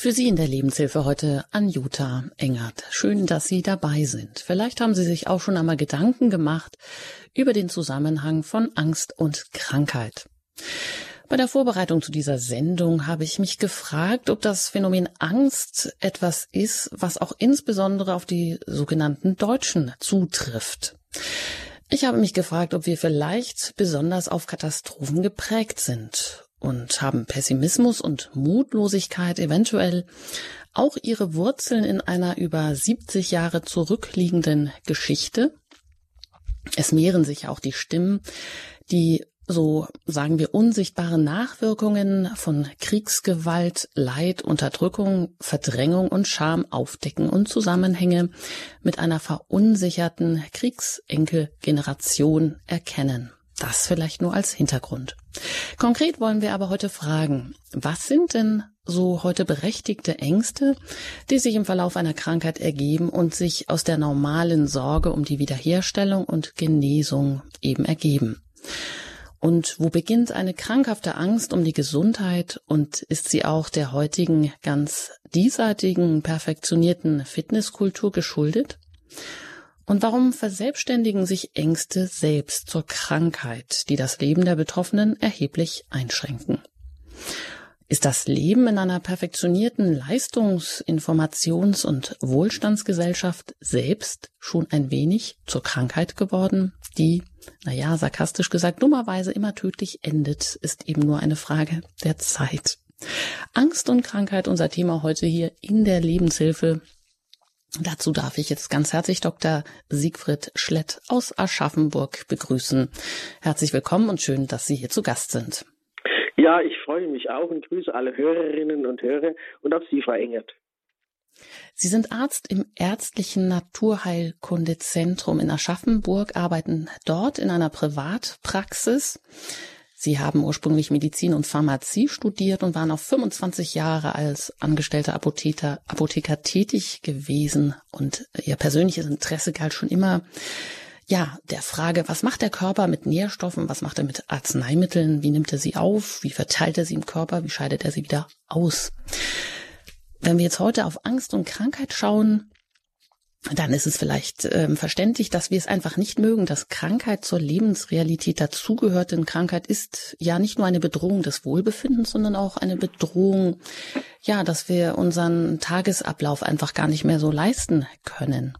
Für Sie in der Lebenshilfe heute Anjuta Engert. Schön, dass Sie dabei sind. Vielleicht haben Sie sich auch schon einmal Gedanken gemacht über den Zusammenhang von Angst und Krankheit. Bei der Vorbereitung zu dieser Sendung habe ich mich gefragt, ob das Phänomen Angst etwas ist, was auch insbesondere auf die sogenannten Deutschen zutrifft. Ich habe mich gefragt, ob wir vielleicht besonders auf Katastrophen geprägt sind und haben Pessimismus und Mutlosigkeit eventuell auch ihre Wurzeln in einer über 70 Jahre zurückliegenden Geschichte? Es mehren sich auch die Stimmen, die so sagen wir unsichtbare Nachwirkungen von Kriegsgewalt, Leid, Unterdrückung, Verdrängung und Scham aufdecken und Zusammenhänge mit einer verunsicherten Kriegsenkelgeneration erkennen. Das vielleicht nur als Hintergrund. Konkret wollen wir aber heute fragen, was sind denn so heute berechtigte Ängste, die sich im Verlauf einer Krankheit ergeben und sich aus der normalen Sorge um die Wiederherstellung und Genesung eben ergeben? Und wo beginnt eine krankhafte Angst um die Gesundheit und ist sie auch der heutigen ganz diesseitigen, perfektionierten Fitnesskultur geschuldet? Und warum verselbstständigen sich Ängste selbst zur Krankheit, die das Leben der Betroffenen erheblich einschränken? Ist das Leben in einer perfektionierten Leistungs-, Informations- und Wohlstandsgesellschaft selbst schon ein wenig zur Krankheit geworden, die, naja, sarkastisch gesagt, dummerweise immer tödlich endet, ist eben nur eine Frage der Zeit. Angst und Krankheit, unser Thema heute hier in der Lebenshilfe Dazu darf ich jetzt ganz herzlich Dr. Siegfried Schlett aus Aschaffenburg begrüßen. Herzlich willkommen und schön, dass Sie hier zu Gast sind. Ja, ich freue mich auch und grüße alle Hörerinnen und Hörer und auch Sie, Frau Engert. Sie sind Arzt im ärztlichen Naturheilkundezentrum in Aschaffenburg, arbeiten dort in einer Privatpraxis. Sie haben ursprünglich Medizin und Pharmazie studiert und waren auf 25 Jahre als angestellter Apotheker, Apotheker tätig gewesen. Und Ihr persönliches Interesse galt schon immer ja, der Frage, was macht der Körper mit Nährstoffen, was macht er mit Arzneimitteln, wie nimmt er sie auf, wie verteilt er sie im Körper, wie scheidet er sie wieder aus. Wenn wir jetzt heute auf Angst und Krankheit schauen, dann ist es vielleicht ähm, verständlich, dass wir es einfach nicht mögen, dass Krankheit zur Lebensrealität dazugehört. Denn Krankheit ist ja nicht nur eine Bedrohung des Wohlbefindens, sondern auch eine Bedrohung, ja, dass wir unseren Tagesablauf einfach gar nicht mehr so leisten können.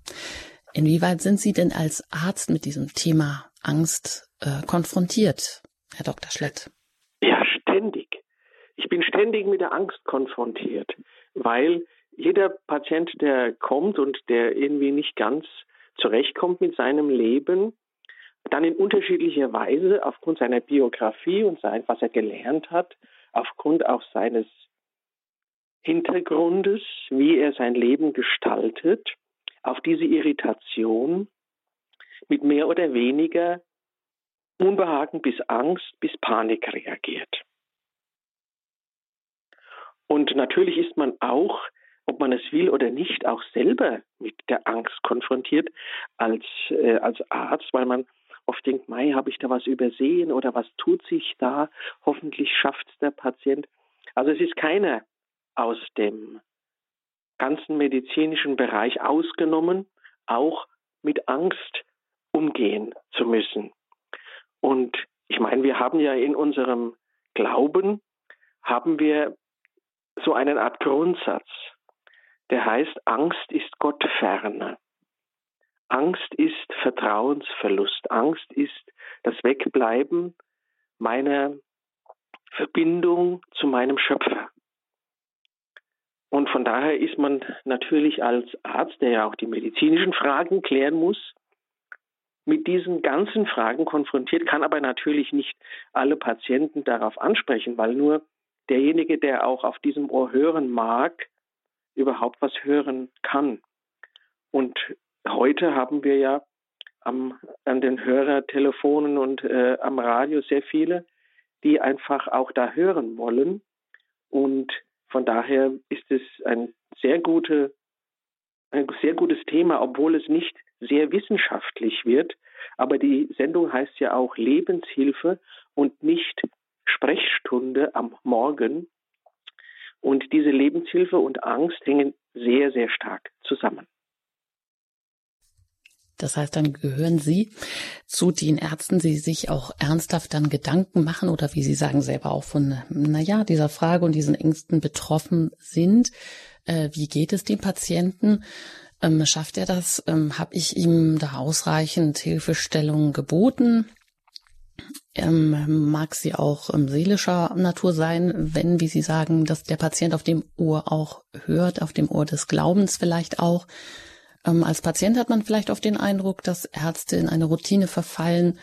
Inwieweit sind Sie denn als Arzt mit diesem Thema Angst äh, konfrontiert, Herr Dr. Schlett? Ja, ständig. Ich bin ständig mit der Angst konfrontiert, weil jeder Patient, der kommt und der irgendwie nicht ganz zurechtkommt mit seinem Leben, dann in unterschiedlicher Weise aufgrund seiner Biografie und sein, was er gelernt hat, aufgrund auch seines Hintergrundes, wie er sein Leben gestaltet, auf diese Irritation mit mehr oder weniger Unbehagen bis Angst bis Panik reagiert. Und natürlich ist man auch ob man es will oder nicht, auch selber mit der Angst konfrontiert als, äh, als Arzt, weil man oft denkt, Mei, habe ich da was übersehen oder was tut sich da? Hoffentlich schafft es der Patient. Also es ist keiner aus dem ganzen medizinischen Bereich ausgenommen, auch mit Angst umgehen zu müssen. Und ich meine, wir haben ja in unserem Glauben, haben wir so eine Art Grundsatz der heißt, Angst ist Gott ferne. Angst ist Vertrauensverlust. Angst ist das Wegbleiben meiner Verbindung zu meinem Schöpfer. Und von daher ist man natürlich als Arzt, der ja auch die medizinischen Fragen klären muss, mit diesen ganzen Fragen konfrontiert, kann aber natürlich nicht alle Patienten darauf ansprechen, weil nur derjenige, der auch auf diesem Ohr hören mag, überhaupt was hören kann. Und heute haben wir ja am, an den Hörertelefonen und äh, am Radio sehr viele, die einfach auch da hören wollen. Und von daher ist es ein sehr, gute, ein sehr gutes Thema, obwohl es nicht sehr wissenschaftlich wird. Aber die Sendung heißt ja auch Lebenshilfe und nicht Sprechstunde am Morgen. Und diese Lebenshilfe und Angst hängen sehr, sehr stark zusammen. Das heißt, dann gehören Sie zu den Ärzten, die sich auch ernsthaft dann Gedanken machen oder wie Sie sagen, selber auch von, naja, dieser Frage und diesen Ängsten betroffen sind. Äh, wie geht es dem Patienten? Ähm, schafft er das? Ähm, Habe ich ihm da ausreichend Hilfestellung geboten? Ähm, mag sie auch ähm, seelischer Natur sein, wenn, wie Sie sagen, dass der Patient auf dem Ohr auch hört, auf dem Ohr des Glaubens vielleicht auch. Ähm, als Patient hat man vielleicht oft den Eindruck, dass Ärzte in eine Routine verfallen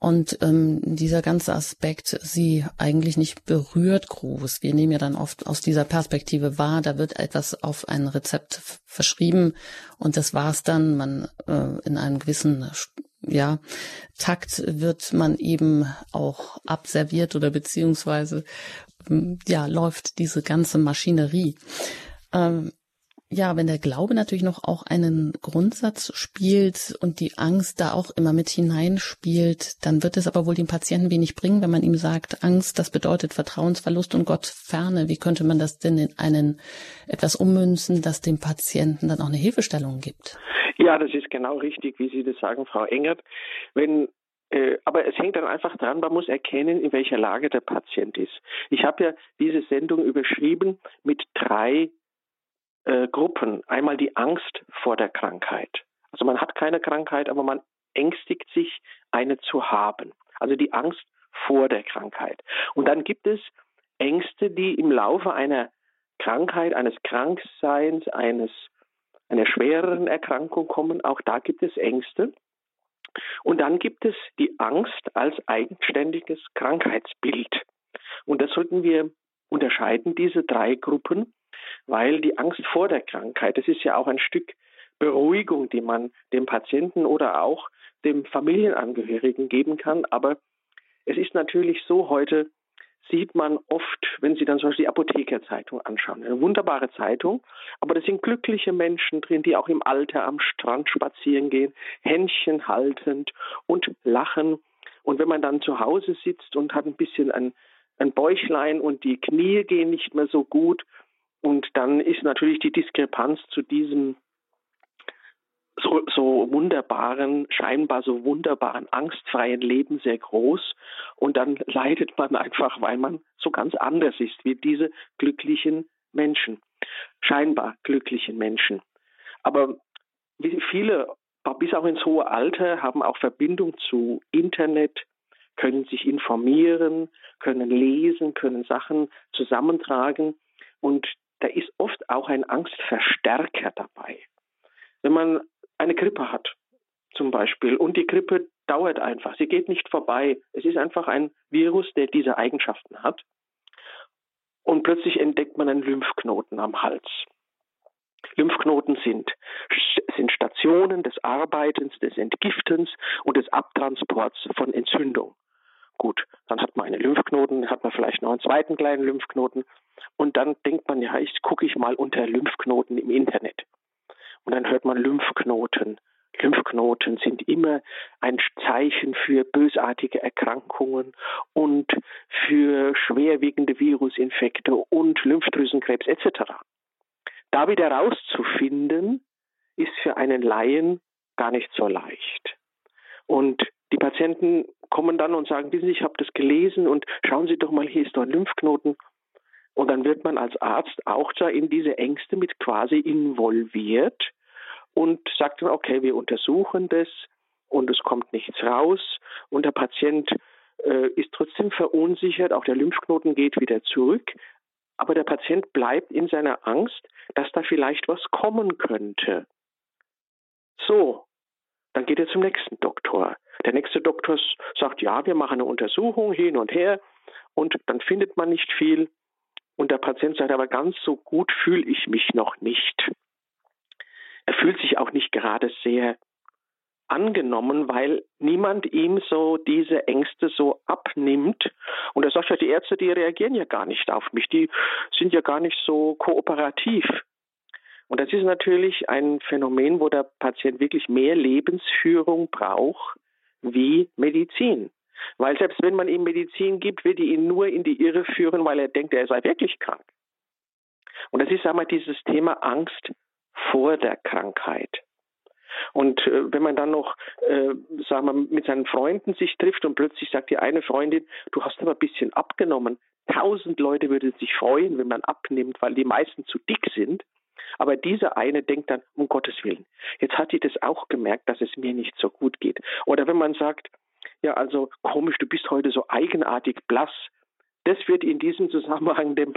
und ähm, dieser ganze Aspekt sie eigentlich nicht berührt groß. Wir nehmen ja dann oft aus dieser Perspektive wahr, da wird etwas auf ein Rezept verschrieben und das war's dann. Man äh, in einem gewissen ja, Takt wird man eben auch abserviert oder beziehungsweise ja läuft diese ganze Maschinerie. Ähm, ja, wenn der Glaube natürlich noch auch einen Grundsatz spielt und die Angst da auch immer mit hineinspielt, dann wird es aber wohl dem Patienten wenig bringen, wenn man ihm sagt, Angst, das bedeutet Vertrauensverlust und Gott ferne. Wie könnte man das denn in einen etwas ummünzen, das dem Patienten dann auch eine Hilfestellung gibt? Ja, das ist genau richtig, wie Sie das sagen, Frau Engert. Wenn äh, aber es hängt dann einfach dran, man muss erkennen, in welcher Lage der Patient ist. Ich habe ja diese Sendung überschrieben mit drei äh, Gruppen. Einmal die Angst vor der Krankheit. Also man hat keine Krankheit, aber man ängstigt sich, eine zu haben. Also die Angst vor der Krankheit. Und dann gibt es Ängste, die im Laufe einer Krankheit, eines Krankseins, eines einer schwereren Erkrankung kommen. Auch da gibt es Ängste. Und dann gibt es die Angst als eigenständiges Krankheitsbild. Und das sollten wir unterscheiden, diese drei Gruppen weil die Angst vor der Krankheit, das ist ja auch ein Stück Beruhigung, die man dem Patienten oder auch dem Familienangehörigen geben kann. Aber es ist natürlich so, heute sieht man oft, wenn Sie dann zum Beispiel die Apothekerzeitung anschauen, eine wunderbare Zeitung, aber da sind glückliche Menschen drin, die auch im Alter am Strand spazieren gehen, Händchen haltend und lachen. Und wenn man dann zu Hause sitzt und hat ein bisschen ein, ein Bäuchlein und die Knie gehen nicht mehr so gut, und dann ist natürlich die Diskrepanz zu diesem so, so wunderbaren, scheinbar so wunderbaren, angstfreien Leben sehr groß. Und dann leidet man einfach, weil man so ganz anders ist wie diese glücklichen Menschen, scheinbar glücklichen Menschen. Aber wie viele, bis auch ins hohe Alter, haben auch Verbindung zu Internet, können sich informieren, können lesen, können Sachen zusammentragen. Und da ist oft auch ein Angstverstärker dabei. Wenn man eine Grippe hat, zum Beispiel, und die Grippe dauert einfach, sie geht nicht vorbei. Es ist einfach ein Virus, der diese Eigenschaften hat. Und plötzlich entdeckt man einen Lymphknoten am Hals. Lymphknoten sind, sind Stationen des Arbeitens, des Entgiftens und des Abtransports von Entzündung. Gut, dann hat man einen Lymphknoten, hat man vielleicht noch einen zweiten kleinen Lymphknoten und dann denkt man, ja, ich gucke ich mal unter Lymphknoten im Internet. Und dann hört man Lymphknoten. Lymphknoten sind immer ein Zeichen für bösartige Erkrankungen und für schwerwiegende Virusinfekte und Lymphdrüsenkrebs etc. Da wieder rauszufinden, ist für einen Laien gar nicht so leicht. Und die Patienten kommen dann und sagen, wissen Sie, ich habe das gelesen und schauen Sie doch mal, hier ist doch ein Lymphknoten. Und dann wird man als Arzt auch da in diese Ängste mit quasi involviert und sagt dann, okay, wir untersuchen das und es kommt nichts raus und der Patient äh, ist trotzdem verunsichert, auch der Lymphknoten geht wieder zurück, aber der Patient bleibt in seiner Angst, dass da vielleicht was kommen könnte. So, dann geht er zum nächsten Doktor. Der nächste Doktor sagt, ja, wir machen eine Untersuchung hin und her und dann findet man nicht viel. Und der Patient sagt, aber ganz so gut fühle ich mich noch nicht. Er fühlt sich auch nicht gerade sehr angenommen, weil niemand ihm so diese Ängste so abnimmt. Und er sagt ja, die Ärzte, die reagieren ja gar nicht auf mich, die sind ja gar nicht so kooperativ. Und das ist natürlich ein Phänomen, wo der Patient wirklich mehr Lebensführung braucht wie Medizin. Weil selbst wenn man ihm Medizin gibt, wird die ihn nur in die Irre führen, weil er denkt, er sei wirklich krank. Und das ist einmal dieses Thema Angst vor der Krankheit. Und äh, wenn man dann noch, äh, sagen wir, mit seinen Freunden sich trifft und plötzlich sagt die eine Freundin, du hast aber ein bisschen abgenommen. Tausend Leute würden sich freuen, wenn man abnimmt, weil die meisten zu dick sind. Aber dieser eine denkt dann, um Gottes Willen, jetzt hat sie das auch gemerkt, dass es mir nicht so gut geht. Oder wenn man sagt, ja, also komisch, du bist heute so eigenartig blass. Das wird in diesem Zusammenhang den,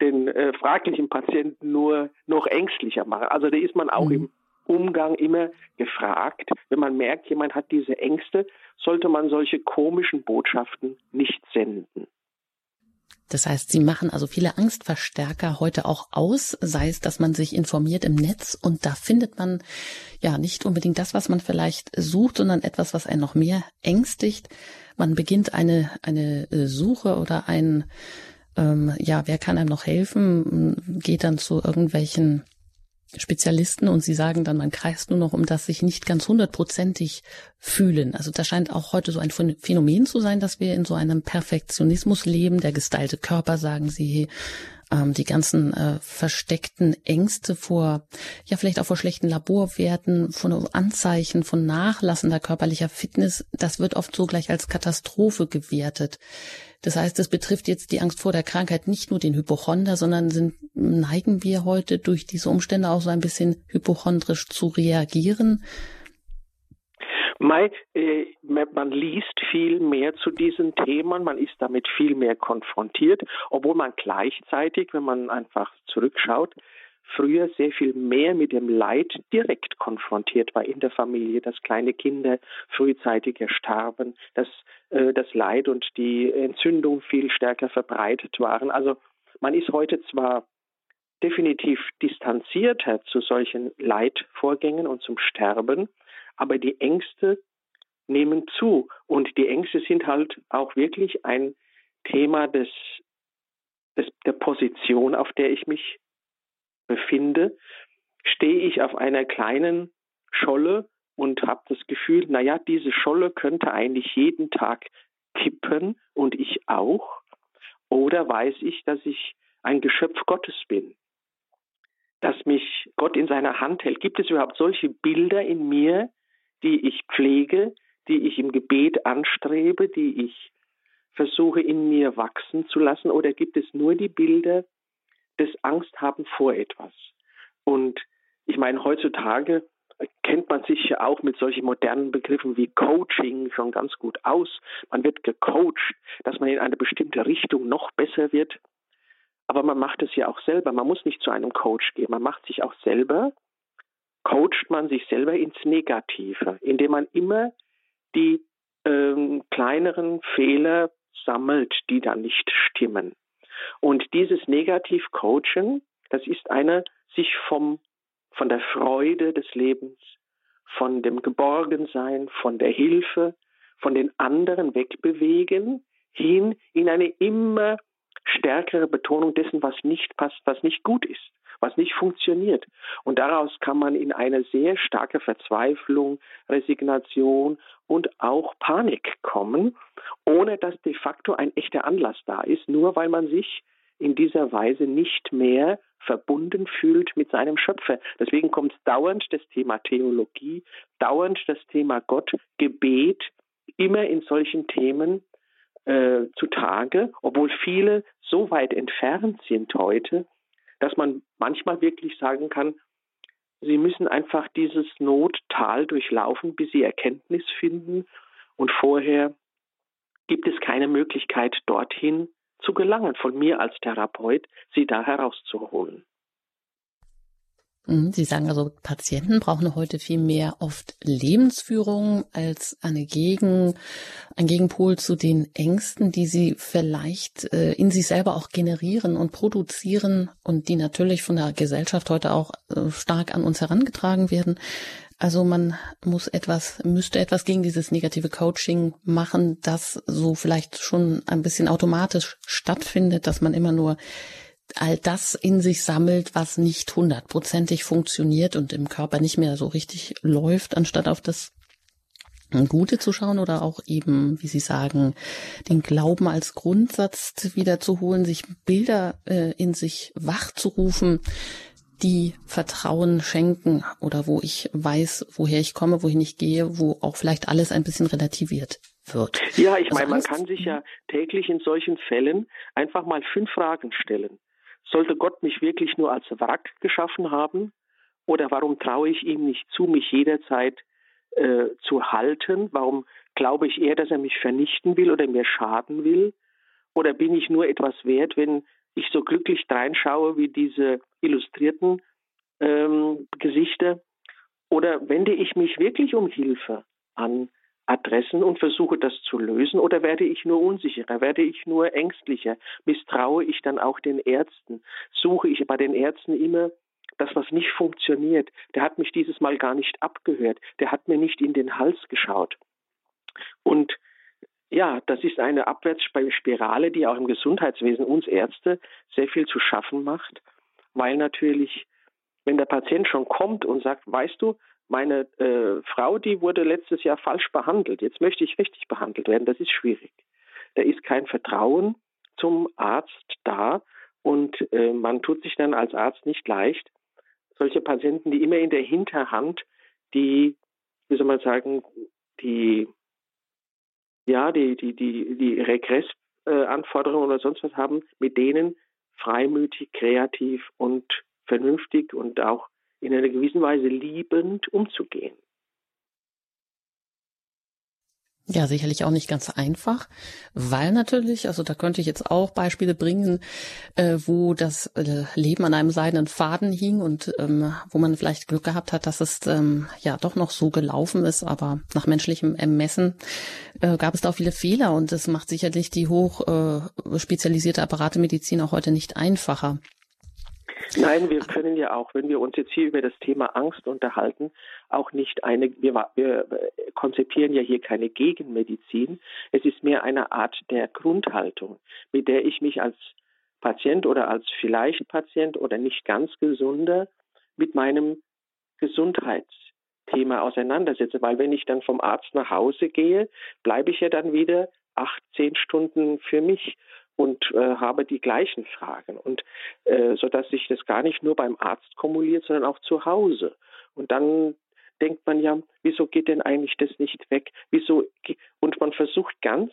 den äh, fraglichen Patienten nur noch ängstlicher machen. Also da ist man auch mhm. im Umgang immer gefragt. Wenn man merkt, jemand hat diese Ängste, sollte man solche komischen Botschaften nicht senden. Das heißt, Sie machen also viele Angstverstärker heute auch aus, sei es, dass man sich informiert im Netz und da findet man ja nicht unbedingt das, was man vielleicht sucht, sondern etwas, was einen noch mehr ängstigt. Man beginnt eine, eine äh, Suche oder ein, ähm, ja, wer kann einem noch helfen, geht dann zu irgendwelchen Spezialisten und sie sagen dann, man kreist nur noch um das sich nicht ganz hundertprozentig fühlen. Also das scheint auch heute so ein Phänomen zu sein, dass wir in so einem Perfektionismus leben. Der gestylte Körper, sagen sie, ähm, die ganzen äh, versteckten Ängste vor, ja vielleicht auch vor schlechten Laborwerten, von Anzeichen von nachlassender körperlicher Fitness, das wird oft so gleich als Katastrophe gewertet. Das heißt, es betrifft jetzt die Angst vor der Krankheit nicht nur den Hypochonder, sondern sind, neigen wir heute durch diese Umstände auch so ein bisschen hypochondrisch zu reagieren. Mai, äh, man liest viel mehr zu diesen Themen, man ist damit viel mehr konfrontiert, obwohl man gleichzeitig, wenn man einfach zurückschaut, früher sehr viel mehr mit dem Leid direkt konfrontiert war in der Familie, dass kleine Kinder frühzeitig erstarben, dass äh, das Leid und die Entzündung viel stärker verbreitet waren. Also man ist heute zwar definitiv distanzierter zu solchen Leidvorgängen und zum Sterben, aber die Ängste nehmen zu und die Ängste sind halt auch wirklich ein Thema des, des der Position, auf der ich mich befinde, stehe ich auf einer kleinen Scholle und habe das Gefühl, naja, diese Scholle könnte eigentlich jeden Tag kippen und ich auch. Oder weiß ich, dass ich ein Geschöpf Gottes bin, dass mich Gott in seiner Hand hält. Gibt es überhaupt solche Bilder in mir, die ich pflege, die ich im Gebet anstrebe, die ich versuche in mir wachsen zu lassen? Oder gibt es nur die Bilder, des Angsthaben vor etwas. Und ich meine, heutzutage kennt man sich ja auch mit solchen modernen Begriffen wie Coaching schon ganz gut aus. Man wird gecoacht, dass man in eine bestimmte Richtung noch besser wird. Aber man macht es ja auch selber. Man muss nicht zu einem Coach gehen. Man macht sich auch selber, coacht man sich selber ins Negative, indem man immer die ähm, kleineren Fehler sammelt, die da nicht stimmen. Und dieses Negativ-Coaching, das ist eine sich vom, von der Freude des Lebens, von dem Geborgensein, von der Hilfe, von den anderen wegbewegen, hin in eine immer stärkere Betonung dessen, was nicht passt, was nicht gut ist, was nicht funktioniert. Und daraus kann man in eine sehr starke Verzweiflung, Resignation und auch Panik kommen, ohne dass de facto ein echter Anlass da ist, nur weil man sich in dieser Weise nicht mehr verbunden fühlt mit seinem Schöpfer. Deswegen kommt dauernd das Thema Theologie, dauernd das Thema Gott, Gebet, immer in solchen Themen äh, zutage, obwohl viele so weit entfernt sind heute, dass man manchmal wirklich sagen kann, Sie müssen einfach dieses Nottal durchlaufen, bis Sie Erkenntnis finden. Und vorher gibt es keine Möglichkeit, dorthin zu gelangen, von mir als Therapeut, Sie da herauszuholen. Mhm, Sie sagen also, Patienten brauchen heute viel mehr oft Lebensführung als eine Gegen, ein Gegenpol zu den Ängsten, die sie vielleicht äh, in sich selber auch generieren und produzieren und die natürlich von der Gesellschaft heute auch äh, stark an uns herangetragen werden. Also man muss etwas, müsste etwas gegen dieses negative Coaching machen, das so vielleicht schon ein bisschen automatisch stattfindet, dass man immer nur all das in sich sammelt, was nicht hundertprozentig funktioniert und im Körper nicht mehr so richtig läuft, anstatt auf das Gute zu schauen oder auch eben, wie Sie sagen, den Glauben als Grundsatz wiederzuholen, sich Bilder äh, in sich wachzurufen, die Vertrauen schenken oder wo ich weiß, woher ich komme, wohin ich gehe, wo auch vielleicht alles ein bisschen relativiert wird. Ja, ich also meine, man kann sich ja täglich in solchen Fällen einfach mal fünf Fragen stellen. Sollte Gott mich wirklich nur als Wrack geschaffen haben? Oder warum traue ich ihm nicht zu, mich jederzeit äh, zu halten? Warum glaube ich eher, dass er mich vernichten will oder mir schaden will? Oder bin ich nur etwas wert, wenn ich so glücklich reinschaue wie diese illustrierten ähm, Gesichter? Oder wende ich mich wirklich um Hilfe an Adressen und versuche das zu lösen? Oder werde ich nur unsicherer? Werde ich nur ängstlicher? Misstraue ich dann auch den Ärzten? Suche ich bei den Ärzten immer das, was nicht funktioniert? Der hat mich dieses Mal gar nicht abgehört. Der hat mir nicht in den Hals geschaut. Und ja, das ist eine Abwärtsspirale, die auch im Gesundheitswesen uns Ärzte sehr viel zu schaffen macht, weil natürlich, wenn der Patient schon kommt und sagt, weißt du, meine äh, Frau, die wurde letztes Jahr falsch behandelt, jetzt möchte ich richtig behandelt werden, das ist schwierig. Da ist kein Vertrauen zum Arzt da und äh, man tut sich dann als Arzt nicht leicht, solche Patienten, die immer in der Hinterhand die, wie soll man sagen, die ja, die, die, die, die Regressanforderungen oder sonst was haben, mit denen freimütig, kreativ und vernünftig und auch in einer gewissen Weise liebend umzugehen. Ja, sicherlich auch nicht ganz einfach, weil natürlich, also da könnte ich jetzt auch Beispiele bringen, äh, wo das äh, Leben an einem seidenen Faden hing und ähm, wo man vielleicht Glück gehabt hat, dass es ähm, ja doch noch so gelaufen ist, aber nach menschlichem Ermessen äh, gab es da auch viele Fehler und das macht sicherlich die hoch äh, spezialisierte Apparatemedizin auch heute nicht einfacher. Nein, wir können ja auch, wenn wir uns jetzt hier über das Thema Angst unterhalten, auch nicht eine, wir, wir konzipieren ja hier keine Gegenmedizin. Es ist mehr eine Art der Grundhaltung, mit der ich mich als Patient oder als vielleicht Patient oder nicht ganz gesunder mit meinem Gesundheitsthema auseinandersetze. Weil wenn ich dann vom Arzt nach Hause gehe, bleibe ich ja dann wieder acht, zehn Stunden für mich und äh, habe die gleichen Fragen und äh, so dass sich das gar nicht nur beim Arzt kumuliert, sondern auch zu Hause. Und dann denkt man ja, wieso geht denn eigentlich das nicht weg? Wieso und man versucht ganz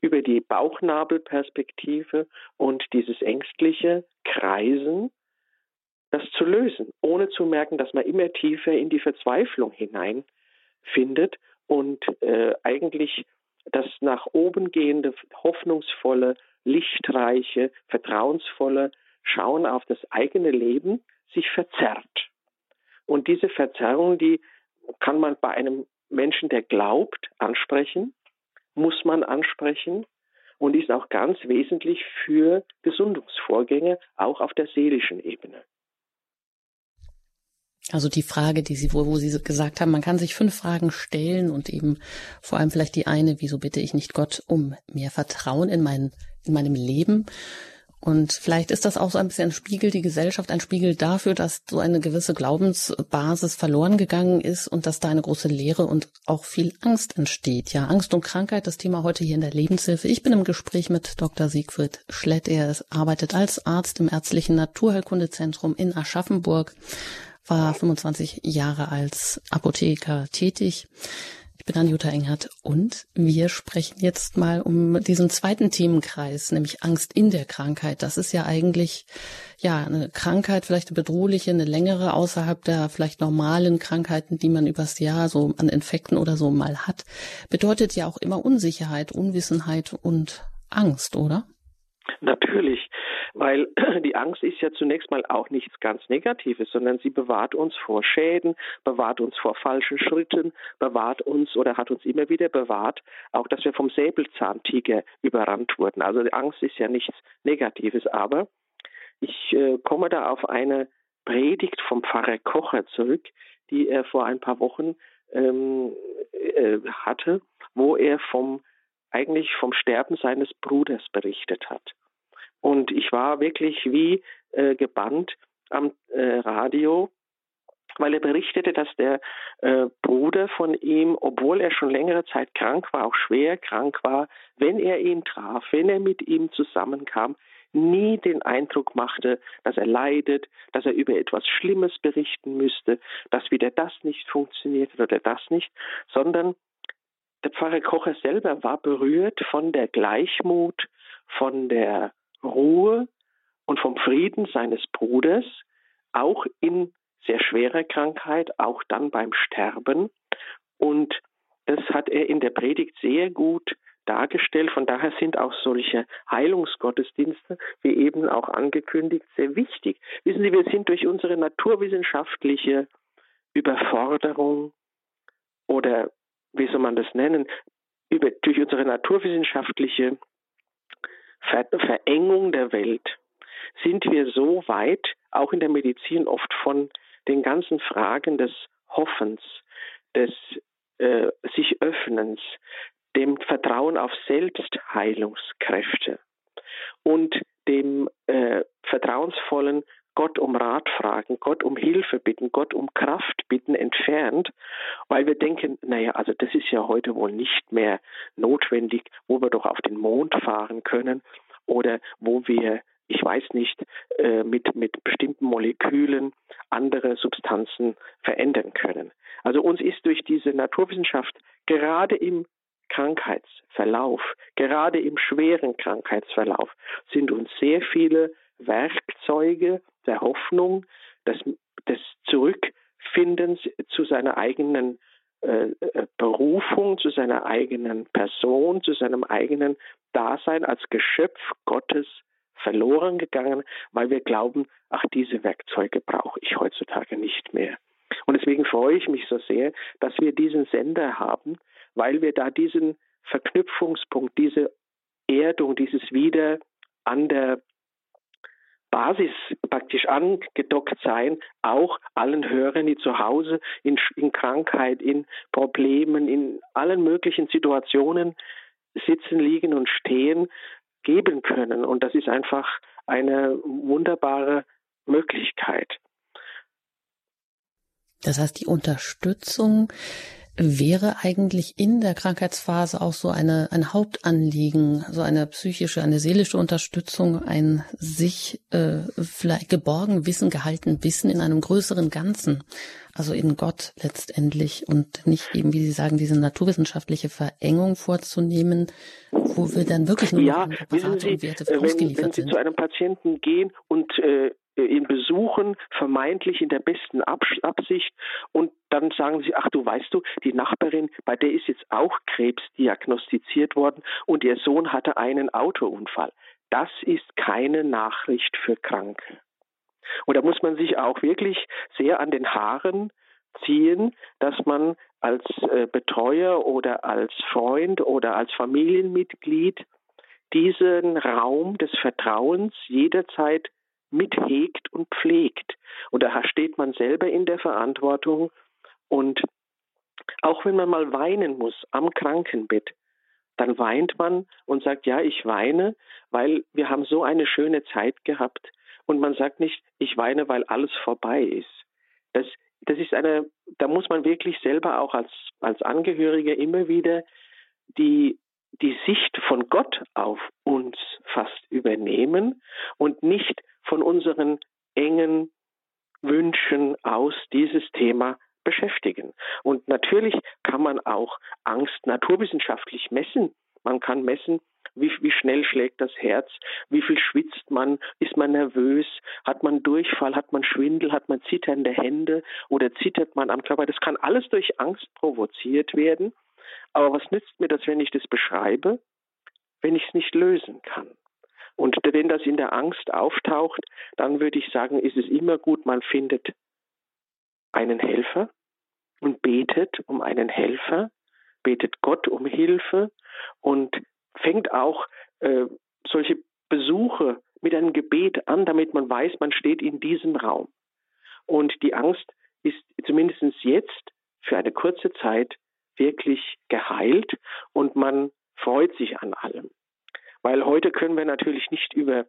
über die Bauchnabelperspektive und dieses ängstliche Kreisen das zu lösen, ohne zu merken, dass man immer tiefer in die Verzweiflung hineinfindet und äh, eigentlich das nach oben gehende, hoffnungsvolle lichtreiche, vertrauensvolle Schauen auf das eigene Leben sich verzerrt. Und diese Verzerrung, die kann man bei einem Menschen, der glaubt, ansprechen, muss man ansprechen und ist auch ganz wesentlich für Gesundungsvorgänge, auch auf der seelischen Ebene. Also die Frage, die Sie, wo, wo Sie gesagt haben, man kann sich fünf Fragen stellen und eben vor allem vielleicht die eine, wieso bitte ich nicht Gott um mehr Vertrauen in mein, in meinem Leben? Und vielleicht ist das auch so ein bisschen ein Spiegel, die Gesellschaft ein Spiegel dafür, dass so eine gewisse Glaubensbasis verloren gegangen ist und dass da eine große Leere und auch viel Angst entsteht. Ja, Angst und Krankheit, das Thema heute hier in der Lebenshilfe. Ich bin im Gespräch mit Dr. Siegfried Schlett. Er arbeitet als Arzt im ärztlichen Naturheilkundezentrum in Aschaffenburg war 25 Jahre als Apotheker tätig. Ich bin Anjuta Engert und wir sprechen jetzt mal um diesen zweiten Themenkreis, nämlich Angst in der Krankheit. Das ist ja eigentlich ja eine Krankheit, vielleicht eine bedrohliche, eine längere außerhalb der vielleicht normalen Krankheiten, die man übers Jahr so an Infekten oder so mal hat. Bedeutet ja auch immer Unsicherheit, Unwissenheit und Angst, oder? Natürlich weil die Angst ist ja zunächst mal auch nichts ganz Negatives, sondern sie bewahrt uns vor Schäden, bewahrt uns vor falschen Schritten, bewahrt uns oder hat uns immer wieder bewahrt, auch dass wir vom Säbelzahntiger überrannt wurden. Also die Angst ist ja nichts Negatives, aber ich äh, komme da auf eine Predigt vom Pfarrer Kocher zurück, die er vor ein paar Wochen ähm, äh, hatte, wo er vom eigentlich vom Sterben seines Bruders berichtet hat. Und ich war wirklich wie äh, gebannt am äh, Radio weil er berichtete, dass der äh, Bruder von ihm, obwohl er schon längere Zeit krank war, auch schwer krank war, wenn er ihn traf, wenn er mit ihm zusammenkam, nie den Eindruck machte, dass er leidet, dass er über etwas Schlimmes berichten müsste, dass wieder das nicht funktioniert oder das nicht, sondern der Pfarrer Kocher selber war berührt von der Gleichmut, von der Ruhe und vom Frieden seines Bruders, auch in sehr schwerer Krankheit, auch dann beim Sterben. Und das hat er in der Predigt sehr gut dargestellt. Von daher sind auch solche Heilungsgottesdienste, wie eben auch angekündigt, sehr wichtig. Wissen Sie, wir sind durch unsere naturwissenschaftliche Überforderung oder wie soll man das nennen, über, durch unsere naturwissenschaftliche Ver Verengung der Welt sind wir so weit, auch in der Medizin oft von den ganzen Fragen des Hoffens, des äh, sich Öffnens, dem Vertrauen auf Selbstheilungskräfte und dem äh, vertrauensvollen Gott um Rat fragen, Gott um Hilfe bitten, Gott um Kraft bitten entfernt, weil wir denken, naja, also das ist ja heute wohl nicht mehr notwendig, wo wir doch auf den Mond fahren können oder wo wir ich weiß nicht, äh, mit, mit bestimmten Molekülen andere Substanzen verändern können. Also uns ist durch diese Naturwissenschaft gerade im Krankheitsverlauf, gerade im schweren Krankheitsverlauf, sind uns sehr viele Werkzeuge der Hoffnung, des, des Zurückfindens zu seiner eigenen äh, äh, Berufung, zu seiner eigenen Person, zu seinem eigenen Dasein als Geschöpf Gottes verloren gegangen, weil wir glauben, ach, diese Werkzeuge brauche ich heutzutage nicht mehr. Und deswegen freue ich mich so sehr, dass wir diesen Sender haben, weil wir da diesen Verknüpfungspunkt, diese Erdung, dieses Wieder an der Basis praktisch angedockt sein, auch allen Hörern, die zu Hause in, in Krankheit, in Problemen, in allen möglichen Situationen sitzen, liegen und stehen, geben können. Und das ist einfach eine wunderbare Möglichkeit. Das heißt, die Unterstützung wäre eigentlich in der Krankheitsphase auch so eine, ein Hauptanliegen, so eine psychische, eine seelische Unterstützung, ein sich äh, vielleicht geborgen Wissen, gehalten Wissen in einem größeren Ganzen, also in Gott letztendlich und nicht eben, wie Sie sagen, diese naturwissenschaftliche Verengung vorzunehmen, wo wir dann wirklich nur ja, wissen Sie, Werte wenn, wenn Sie sind. zu einem Patienten gehen und äh, ihn besuchen, vermeintlich in der besten Absicht und dann sagen sie, ach du weißt du, die Nachbarin, bei der ist jetzt auch Krebs diagnostiziert worden und ihr Sohn hatte einen Autounfall. Das ist keine Nachricht für Kranke. Und da muss man sich auch wirklich sehr an den Haaren ziehen, dass man als äh, Betreuer oder als Freund oder als Familienmitglied diesen Raum des Vertrauens jederzeit mithegt und pflegt. Und da steht man selber in der Verantwortung. Und auch wenn man mal weinen muss am Krankenbett, dann weint man und sagt, ja, ich weine, weil wir haben so eine schöne Zeit gehabt. Und man sagt nicht, ich weine, weil alles vorbei ist. Das, das ist eine, da muss man wirklich selber auch als, als Angehöriger immer wieder die, die Sicht von Gott auf uns fast übernehmen und nicht von unseren engen Wünschen aus dieses Thema beschäftigen. Und natürlich kann man auch Angst naturwissenschaftlich messen. Man kann messen, wie, wie, schnell schlägt das Herz, wie viel schwitzt man, ist man nervös, hat man Durchfall, hat man Schwindel, hat man zitternde Hände oder zittert man am Körper. Das kann alles durch Angst provoziert werden. Aber was nützt mir das, wenn ich das beschreibe, wenn ich es nicht lösen kann? Und wenn das in der Angst auftaucht, dann würde ich sagen, ist es immer gut, man findet einen Helfer und betet um einen Helfer, betet Gott um Hilfe und fängt auch äh, solche Besuche mit einem Gebet an, damit man weiß, man steht in diesem Raum. Und die Angst ist zumindest jetzt für eine kurze Zeit wirklich geheilt und man freut sich an allem. Weil heute können wir natürlich nicht über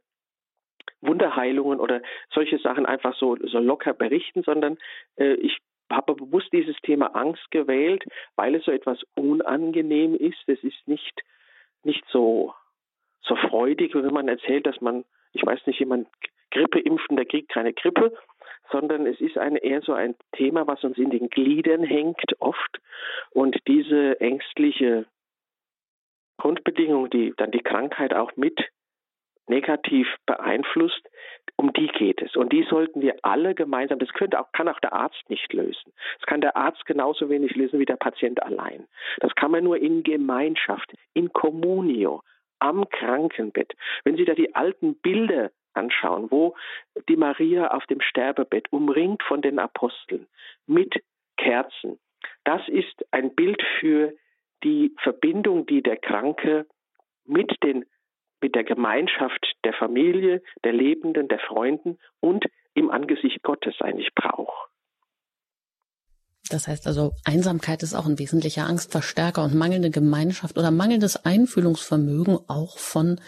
Wunderheilungen oder solche Sachen einfach so, so locker berichten, sondern äh, ich habe bewusst dieses Thema Angst gewählt, weil es so etwas unangenehm ist. Es ist nicht, nicht so, so freudig, wenn man erzählt, dass man, ich weiß nicht, jemand Grippe impfen, der kriegt keine Grippe, sondern es ist eine, eher so ein Thema, was uns in den Gliedern hängt oft. Und diese ängstliche Grundbedingung, die dann die Krankheit auch mit negativ beeinflusst, um die geht es. Und die sollten wir alle gemeinsam, das könnte auch, kann auch der Arzt nicht lösen. Das kann der Arzt genauso wenig lösen wie der Patient allein. Das kann man nur in Gemeinschaft, in Communio, am Krankenbett. Wenn Sie da die alten Bilder anschauen, wo die Maria auf dem Sterbebett umringt von den Aposteln mit Kerzen, das ist ein Bild für die Verbindung, die der Kranke mit den mit der Gemeinschaft der Familie, der Lebenden, der Freunden und im Angesicht Gottes eigentlich braucht. Das heißt also, Einsamkeit ist auch ein wesentlicher Angstverstärker und mangelnde Gemeinschaft oder mangelndes Einfühlungsvermögen auch von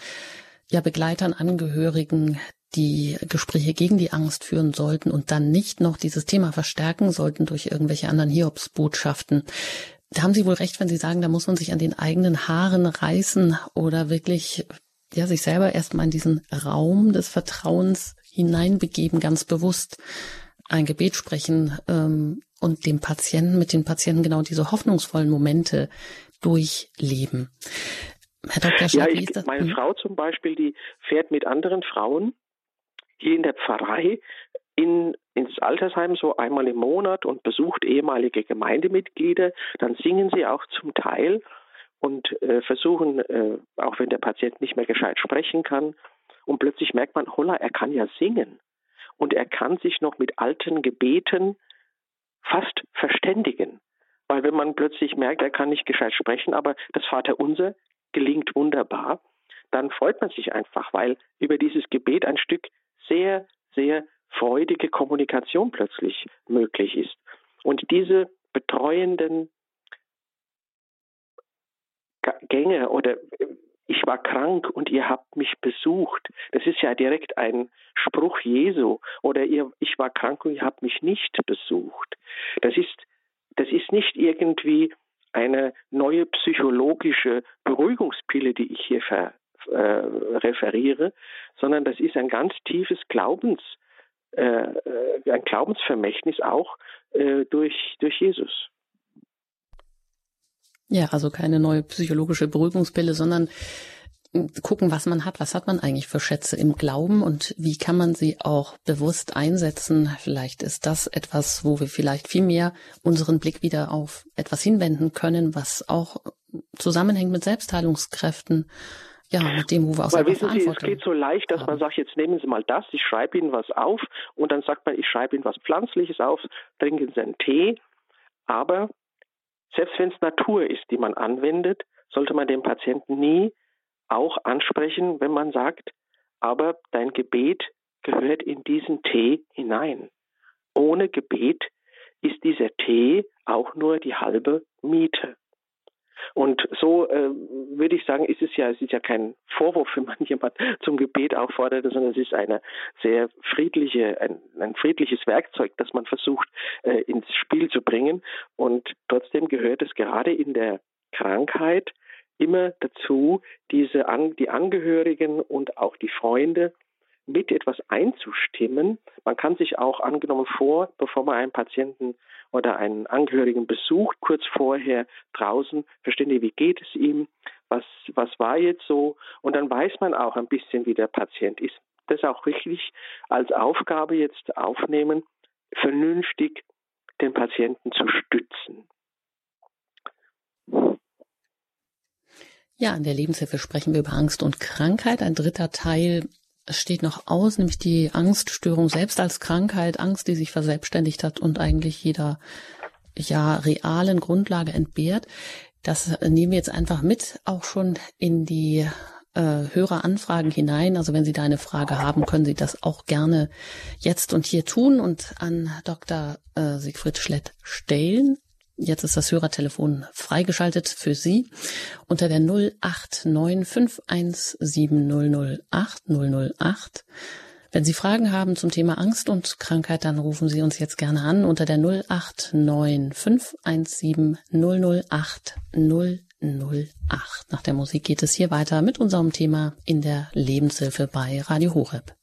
ja, Begleitern, Angehörigen, die Gespräche gegen die Angst führen sollten und dann nicht noch dieses Thema verstärken sollten durch irgendwelche anderen Hiobsbotschaften. Da haben Sie wohl recht, wenn Sie sagen, da muss man sich an den eigenen Haaren reißen oder wirklich ja, sich selber erstmal in diesen Raum des Vertrauens hineinbegeben, ganz bewusst ein Gebet sprechen ähm, und dem Patienten, mit den Patienten genau diese hoffnungsvollen Momente durchleben. Herr Dr. Schlag, ja, ich, meine hm? Frau zum Beispiel, die fährt mit anderen Frauen hier in der Pfarrei in, ins Altersheim so einmal im Monat und besucht ehemalige Gemeindemitglieder. Dann singen sie auch zum Teil und äh, versuchen, äh, auch wenn der Patient nicht mehr gescheit sprechen kann, und plötzlich merkt man, holla, er kann ja singen. Und er kann sich noch mit alten Gebeten fast verständigen. Weil wenn man plötzlich merkt, er kann nicht gescheit sprechen, aber das Vaterunser gelingt wunderbar, dann freut man sich einfach, weil über dieses Gebet ein Stück sehr, sehr freudige Kommunikation plötzlich möglich ist. Und diese betreuenden Gänge oder äh, ich war krank und ihr habt mich besucht. Das ist ja direkt ein Spruch Jesu. Oder ihr, ich war krank und ihr habt mich nicht besucht. Das ist, das ist nicht irgendwie eine neue psychologische Beruhigungspille, die ich hier ver, äh, referiere, sondern das ist ein ganz tiefes Glaubens, äh, äh ein Glaubensvermächtnis auch äh, durch, durch Jesus. Ja, also keine neue psychologische Beruhigungspille, sondern gucken, was man hat. Was hat man eigentlich für Schätze im Glauben und wie kann man sie auch bewusst einsetzen? Vielleicht ist das etwas, wo wir vielleicht viel mehr unseren Blick wieder auf etwas hinwenden können, was auch zusammenhängt mit Selbstheilungskräften. Ja, mit dem, wo wir auch Weil wissen Sie, es geht so leicht, dass haben. man sagt, jetzt nehmen Sie mal das, ich schreibe Ihnen was auf und dann sagt man, ich schreibe Ihnen was Pflanzliches auf, trinken Sie einen Tee. Aber selbst wenn es Natur ist, die man anwendet, sollte man den Patienten nie auch ansprechen, wenn man sagt, aber dein Gebet gehört in diesen Tee hinein. Ohne Gebet ist dieser Tee auch nur die halbe Miete. Und so äh, würde ich sagen, ist es ja, es ist ja kein Vorwurf, wenn man jemand zum Gebet auffordert, sondern es ist eine sehr friedliche, ein, ein friedliches Werkzeug, das man versucht äh, ins Spiel zu bringen. Und trotzdem gehört es gerade in der Krankheit immer dazu, diese die Angehörigen und auch die Freunde mit etwas einzustimmen. Man kann sich auch angenommen vor, bevor man einen Patienten oder einen Angehörigen besucht, kurz vorher draußen, verständigen, wie geht es ihm, was, was war jetzt so und dann weiß man auch ein bisschen, wie der Patient ist. Das auch richtig als Aufgabe jetzt aufnehmen, vernünftig den Patienten zu stützen. Ja, in der Lebenshilfe sprechen wir über Angst und Krankheit. Ein dritter Teil steht noch aus, nämlich die Angststörung selbst als Krankheit, Angst, die sich verselbstständigt hat und eigentlich jeder ja realen Grundlage entbehrt. Das nehmen wir jetzt einfach mit, auch schon in die äh, Höreranfragen hinein. Also wenn Sie da eine Frage haben, können Sie das auch gerne jetzt und hier tun und an Dr. Äh, Siegfried Schlett stellen. Jetzt ist das Hörertelefon freigeschaltet für Sie unter der 089517008 008 Wenn Sie Fragen haben zum Thema Angst und Krankheit, dann rufen Sie uns jetzt gerne an unter der 089 517 008 008. Nach der Musik geht es hier weiter mit unserem Thema in der Lebenshilfe bei Radio Horeb.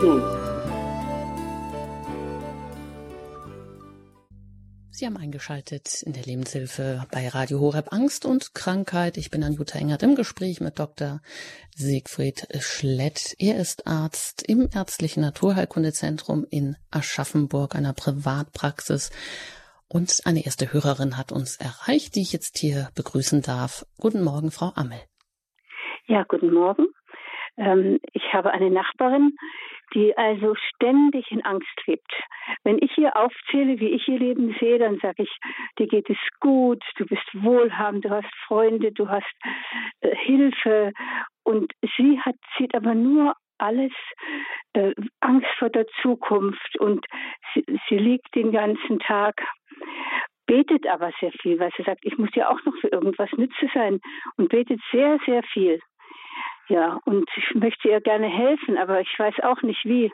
Hm. Sie haben eingeschaltet in der Lebenshilfe bei Radio Horeb Angst und Krankheit. Ich bin Anjuta Engert im Gespräch mit Dr. Siegfried Schlett. Er ist Arzt im Ärztlichen Naturheilkundezentrum in Aschaffenburg, einer Privatpraxis. Und eine erste Hörerin hat uns erreicht, die ich jetzt hier begrüßen darf. Guten Morgen, Frau Ammel. Ja, guten Morgen. Ähm, ich habe eine Nachbarin, die also ständig in Angst lebt. Wenn ich ihr aufzähle, wie ich ihr Leben sehe, dann sage ich, dir geht es gut, du bist wohlhabend, du hast Freunde, du hast äh, Hilfe. Und sie hat, sieht aber nur alles äh, Angst vor der Zukunft und sie, sie liegt den ganzen Tag betet aber sehr viel, weil sie sagt, ich muss ja auch noch für irgendwas nütze sein und betet sehr, sehr viel. Ja, und ich möchte ihr gerne helfen, aber ich weiß auch nicht wie.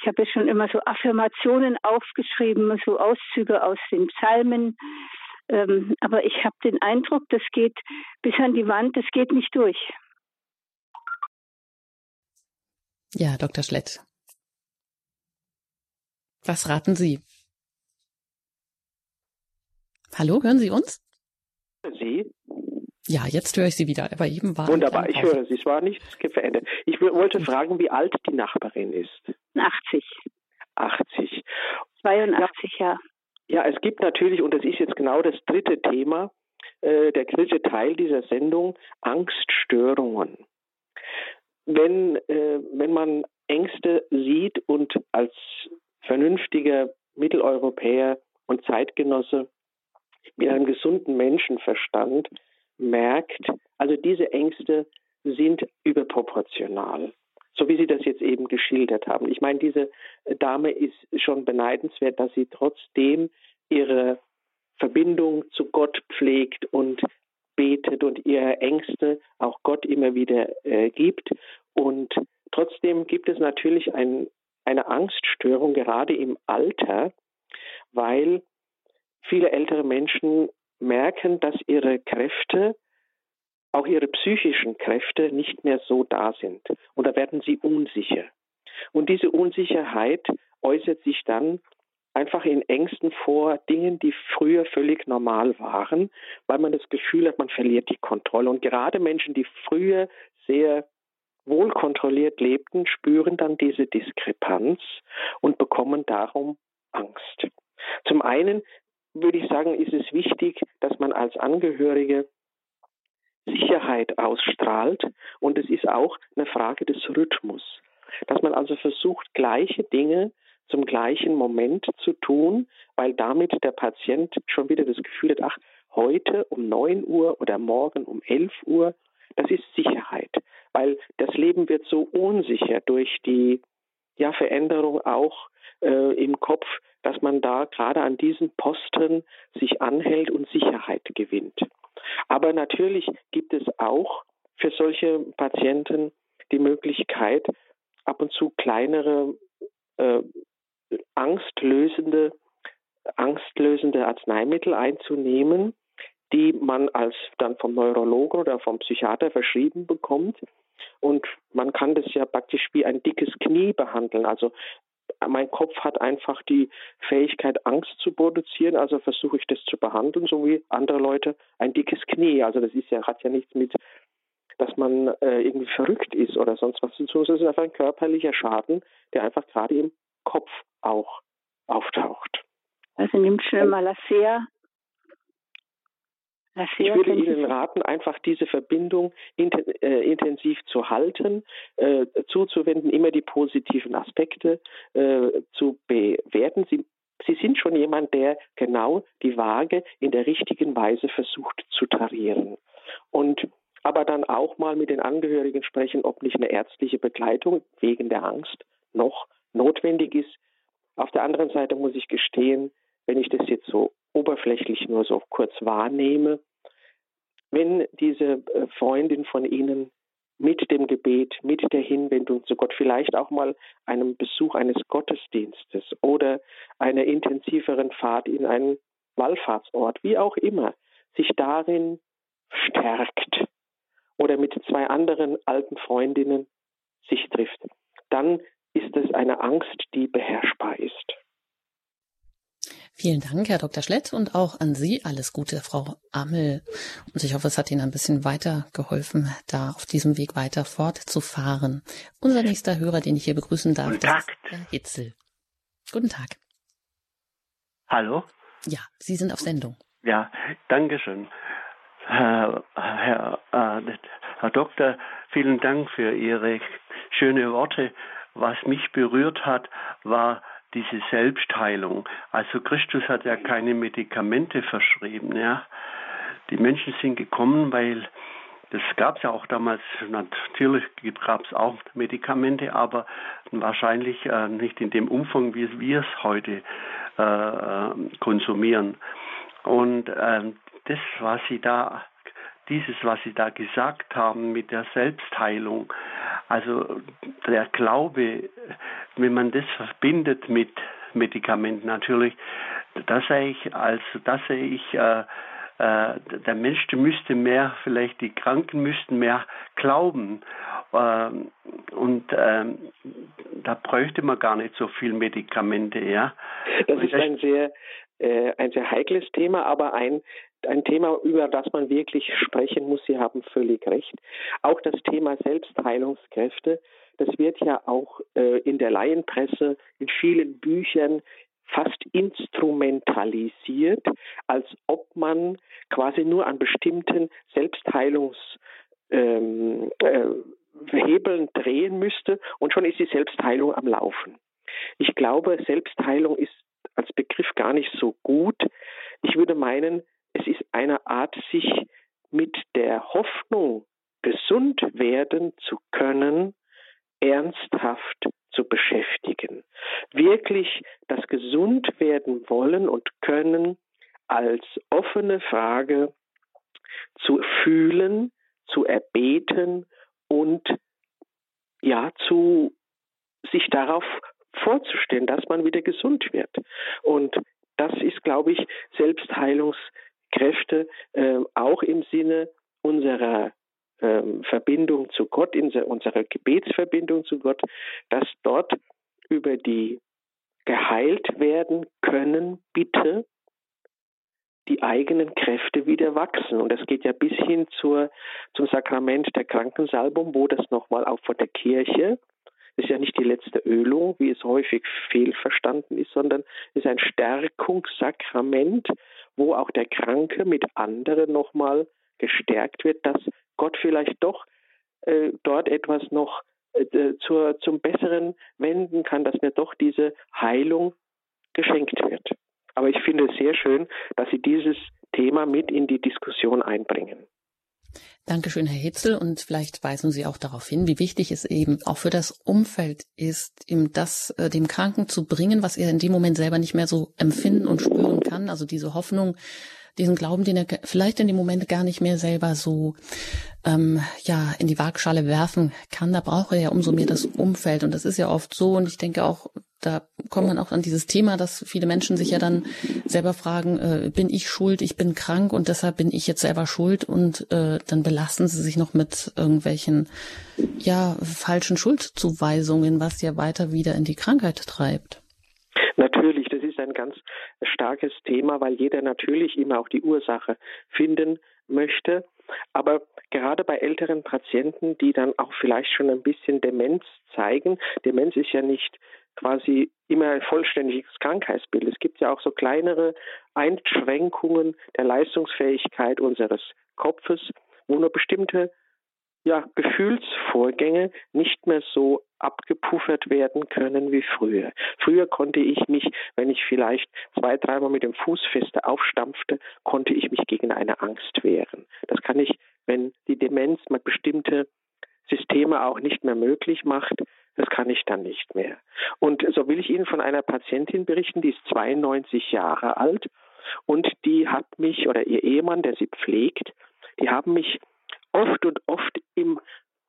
Ich habe ja schon immer so Affirmationen aufgeschrieben, so Auszüge aus den Psalmen. Ähm, aber ich habe den Eindruck, das geht bis an die Wand, das geht nicht durch. Ja, Dr. Schlett. Was raten Sie? Hallo, hören Sie uns? Sie? Ja, jetzt höre ich Sie wieder. Aber eben war Wunderbar, ich höre Sie. Es war nichts verändert. Ich wollte fragen, wie alt die Nachbarin ist. 80. 80. 82, ja. ja. Ja, es gibt natürlich, und das ist jetzt genau das dritte Thema, äh, der dritte Teil dieser Sendung, Angststörungen. Wenn, äh, wenn man Ängste sieht und als vernünftiger Mitteleuropäer und Zeitgenosse mit einem gesunden Menschenverstand merkt, also diese Ängste sind überproportional. So wie Sie das jetzt eben geschildert haben. Ich meine, diese Dame ist schon beneidenswert, dass sie trotzdem ihre Verbindung zu Gott pflegt und betet und ihre Ängste auch Gott immer wieder äh, gibt. Und trotzdem gibt es natürlich ein, eine Angststörung, gerade im Alter, weil viele ältere Menschen merken, dass ihre Kräfte, auch ihre psychischen Kräfte nicht mehr so da sind. Und da werden sie unsicher. Und diese Unsicherheit äußert sich dann einfach in Ängsten vor Dingen, die früher völlig normal waren, weil man das Gefühl hat, man verliert die Kontrolle. Und gerade Menschen, die früher sehr wohl kontrolliert lebten, spüren dann diese Diskrepanz und bekommen darum Angst. Zum einen würde ich sagen, ist es wichtig, dass man als Angehörige Sicherheit ausstrahlt und es ist auch eine Frage des Rhythmus. Dass man also versucht, gleiche Dinge zum gleichen Moment zu tun, weil damit der Patient schon wieder das Gefühl hat, ach, heute um 9 Uhr oder morgen um 11 Uhr, das ist Sicherheit, weil das Leben wird so unsicher durch die ja, Veränderung auch äh, im Kopf, dass man da gerade an diesen Posten sich anhält und Sicherheit gewinnt. Aber natürlich gibt es auch für solche Patienten die Möglichkeit, ab und zu kleinere äh, angstlösende, angstlösende Arzneimittel einzunehmen, die man als dann vom Neurologen oder vom Psychiater verschrieben bekommt. Und man kann das ja praktisch wie ein dickes Knie behandeln. Also mein Kopf hat einfach die Fähigkeit, Angst zu produzieren, also versuche ich das zu behandeln, so wie andere Leute ein dickes Knie. Also das ist ja, hat ja nichts mit, dass man äh, irgendwie verrückt ist oder sonst was zu tun. Es ist einfach ein körperlicher Schaden, der einfach gerade im Kopf auch auftaucht. Also nimmt schnell mal sehr ich würde Ihnen raten, einfach diese Verbindung äh, intensiv zu halten, äh, zuzuwenden, immer die positiven Aspekte äh, zu bewerten. Sie, Sie sind schon jemand, der genau die Waage in der richtigen Weise versucht zu tarieren. Und aber dann auch mal mit den Angehörigen sprechen, ob nicht eine ärztliche Begleitung wegen der Angst noch notwendig ist. Auf der anderen Seite muss ich gestehen, wenn ich das jetzt so oberflächlich nur so kurz wahrnehme. Wenn diese äh, Freundin von Ihnen mit dem Gebet, mit der Hinwendung zu Gott, vielleicht auch mal einem Besuch eines Gottesdienstes oder einer intensiveren Fahrt in einen Wallfahrtsort, wie auch immer, sich darin stärkt oder mit zwei anderen alten Freundinnen sich trifft, dann ist es eine Angst, die beherrschbar ist. Vielen Dank, Herr Dr. Schlett, und auch an Sie alles Gute, Frau Ammel. Und ich hoffe, es hat Ihnen ein bisschen weitergeholfen, da auf diesem Weg weiter fortzufahren. Unser nächster Hörer, den ich hier begrüßen darf, Guten Tag. ist Herr Hitzel. Guten Tag. Hallo? Ja, Sie sind auf Sendung. Ja, danke schön. Herr, Herr, äh, Herr Doktor, vielen Dank für Ihre schönen Worte. Was mich berührt hat, war diese Selbstheilung. Also Christus hat ja keine Medikamente verschrieben, ja. Die Menschen sind gekommen, weil das gab es ja auch damals, natürlich gab es auch Medikamente, aber wahrscheinlich äh, nicht in dem Umfang, wie wir es heute äh, konsumieren. Und äh, das, was Sie da, dieses, was Sie da gesagt haben mit der Selbstheilung, also der Glaube, wenn man das verbindet mit Medikamenten natürlich, da sehe ich, also da sehe ich, äh, äh, der Mensch müsste mehr, vielleicht die Kranken müssten mehr glauben. Ähm, und ähm, da bräuchte man gar nicht so viel Medikamente, ja. Das ist ein sehr, äh, ein sehr heikles Thema, aber ein, ein Thema, über das man wirklich sprechen muss. Sie haben völlig recht. Auch das Thema Selbstheilungskräfte, das wird ja auch äh, in der Laienpresse, in vielen Büchern fast instrumentalisiert, als ob man quasi nur an bestimmten Selbstheilungshebeln ähm, äh, drehen müsste und schon ist die Selbstheilung am Laufen. Ich glaube, Selbstheilung ist als Begriff gar nicht so gut. Ich würde meinen, es ist eine Art, sich mit der Hoffnung, gesund werden zu können, ernsthaft zu beschäftigen. Wirklich das gesund werden wollen und können als offene Frage zu fühlen, zu erbeten und ja, zu sich darauf vorzustellen, dass man wieder gesund wird. Und das ist, glaube ich, Selbstheilungskräfte äh, auch im Sinne unserer ähm, Verbindung zu Gott, in unserer Gebetsverbindung zu Gott, dass dort über die geheilt werden können, bitte die eigenen Kräfte wieder wachsen. Und das geht ja bis hin zur, zum Sakrament der Krankensalbung, wo das nochmal auch von der Kirche, ist ja nicht die letzte Ölung, wie es häufig fehlverstanden ist, sondern ist ein Stärkungssakrament, wo auch der Kranke mit anderen nochmal gestärkt wird, dass Gott vielleicht doch äh, dort etwas noch äh, zur, zum Besseren wenden kann, dass mir doch diese Heilung geschenkt wird. Aber ich finde es sehr schön, dass Sie dieses Thema mit in die Diskussion einbringen. Dankeschön, Herr Hitzel. Und vielleicht weisen Sie auch darauf hin, wie wichtig es eben auch für das Umfeld ist, ihm das äh, dem Kranken zu bringen, was er in dem Moment selber nicht mehr so empfinden und spüren kann. Also diese Hoffnung, diesen Glauben, den er vielleicht in dem Moment gar nicht mehr selber so ähm, ja in die Waagschale werfen kann, da braucht er ja umso mehr das Umfeld. Und das ist ja oft so. Und ich denke auch, da kommt man auch an dieses Thema, dass viele Menschen sich ja dann selber fragen, äh, bin ich schuld, ich bin krank und deshalb bin ich jetzt selber schuld und äh, dann belasten sie sich noch mit irgendwelchen ja falschen Schuldzuweisungen, was ja weiter wieder in die Krankheit treibt. Natürlich, das ist ein ganz starkes Thema, weil jeder natürlich immer auch die Ursache finden möchte. Aber gerade bei älteren Patienten, die dann auch vielleicht schon ein bisschen Demenz zeigen, Demenz ist ja nicht quasi immer ein vollständiges Krankheitsbild. Es gibt ja auch so kleinere Einschränkungen der Leistungsfähigkeit unseres Kopfes, wo nur bestimmte ja, Gefühlsvorgänge nicht mehr so abgepuffert werden können wie früher. Früher konnte ich mich, wenn ich vielleicht zwei, dreimal mit dem Fuß feste aufstampfte, konnte ich mich gegen eine Angst wehren. Das kann ich, wenn die Demenz mal bestimmte Systeme auch nicht mehr möglich macht, das kann ich dann nicht mehr. Und so will ich Ihnen von einer Patientin berichten, die ist 92 Jahre alt und die hat mich, oder ihr Ehemann, der sie pflegt, die haben mich oft und oft im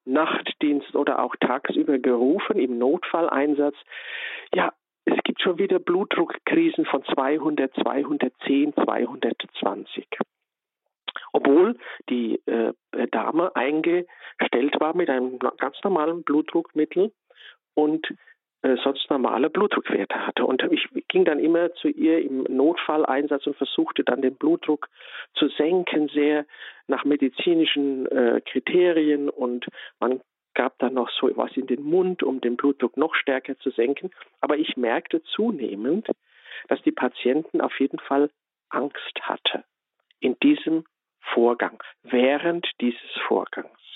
Nachtdienst oder auch tagsüber gerufen, im Notfalleinsatz. Ja, es gibt schon wieder Blutdruckkrisen von 200, 210, 220. Obwohl die äh, Dame eingestellt war mit einem ganz normalen Blutdruckmittel und äh, sonst normale Blutdruckwerte hatte. Und ich ging dann immer zu ihr im Notfalleinsatz und versuchte dann den Blutdruck zu senken, sehr nach medizinischen äh, Kriterien und man gab dann noch so was in den Mund, um den Blutdruck noch stärker zu senken. Aber ich merkte zunehmend, dass die Patienten auf jeden Fall Angst hatte in diesem Vorgang, während dieses Vorgangs.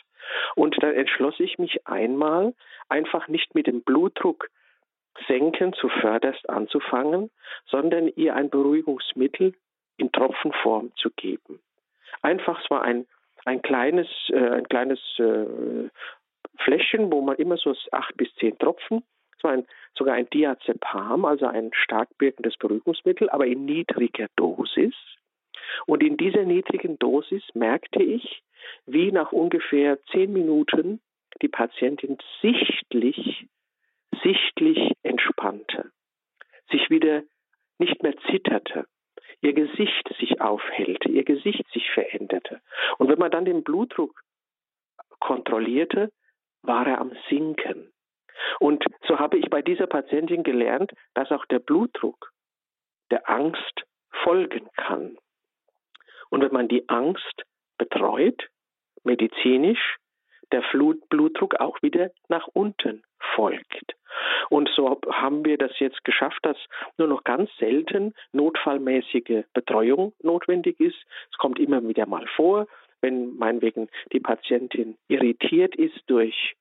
Und dann entschloss ich mich einmal, einfach nicht mit dem Blutdruck senken zuvörderst anzufangen, sondern ihr ein Beruhigungsmittel in Tropfenform zu geben. Einfach, es war ein, ein kleines, äh, ein kleines äh, Fläschchen, wo man immer so acht bis zehn Tropfen, es war ein, sogar ein Diazepam, also ein stark wirkendes Beruhigungsmittel, aber in niedriger Dosis. Und in dieser niedrigen Dosis merkte ich, wie nach ungefähr zehn Minuten die Patientin sichtlich, sichtlich entspannte, sich wieder nicht mehr zitterte, ihr Gesicht sich aufhellte, ihr Gesicht sich veränderte. Und wenn man dann den Blutdruck kontrollierte, war er am Sinken. Und so habe ich bei dieser Patientin gelernt, dass auch der Blutdruck der Angst folgen kann. Und wenn man die Angst betreut, medizinisch, der Blutdruck auch wieder nach unten folgt. Und so haben wir das jetzt geschafft, dass nur noch ganz selten notfallmäßige Betreuung notwendig ist. Es kommt immer wieder mal vor, wenn meinetwegen die Patientin irritiert ist durch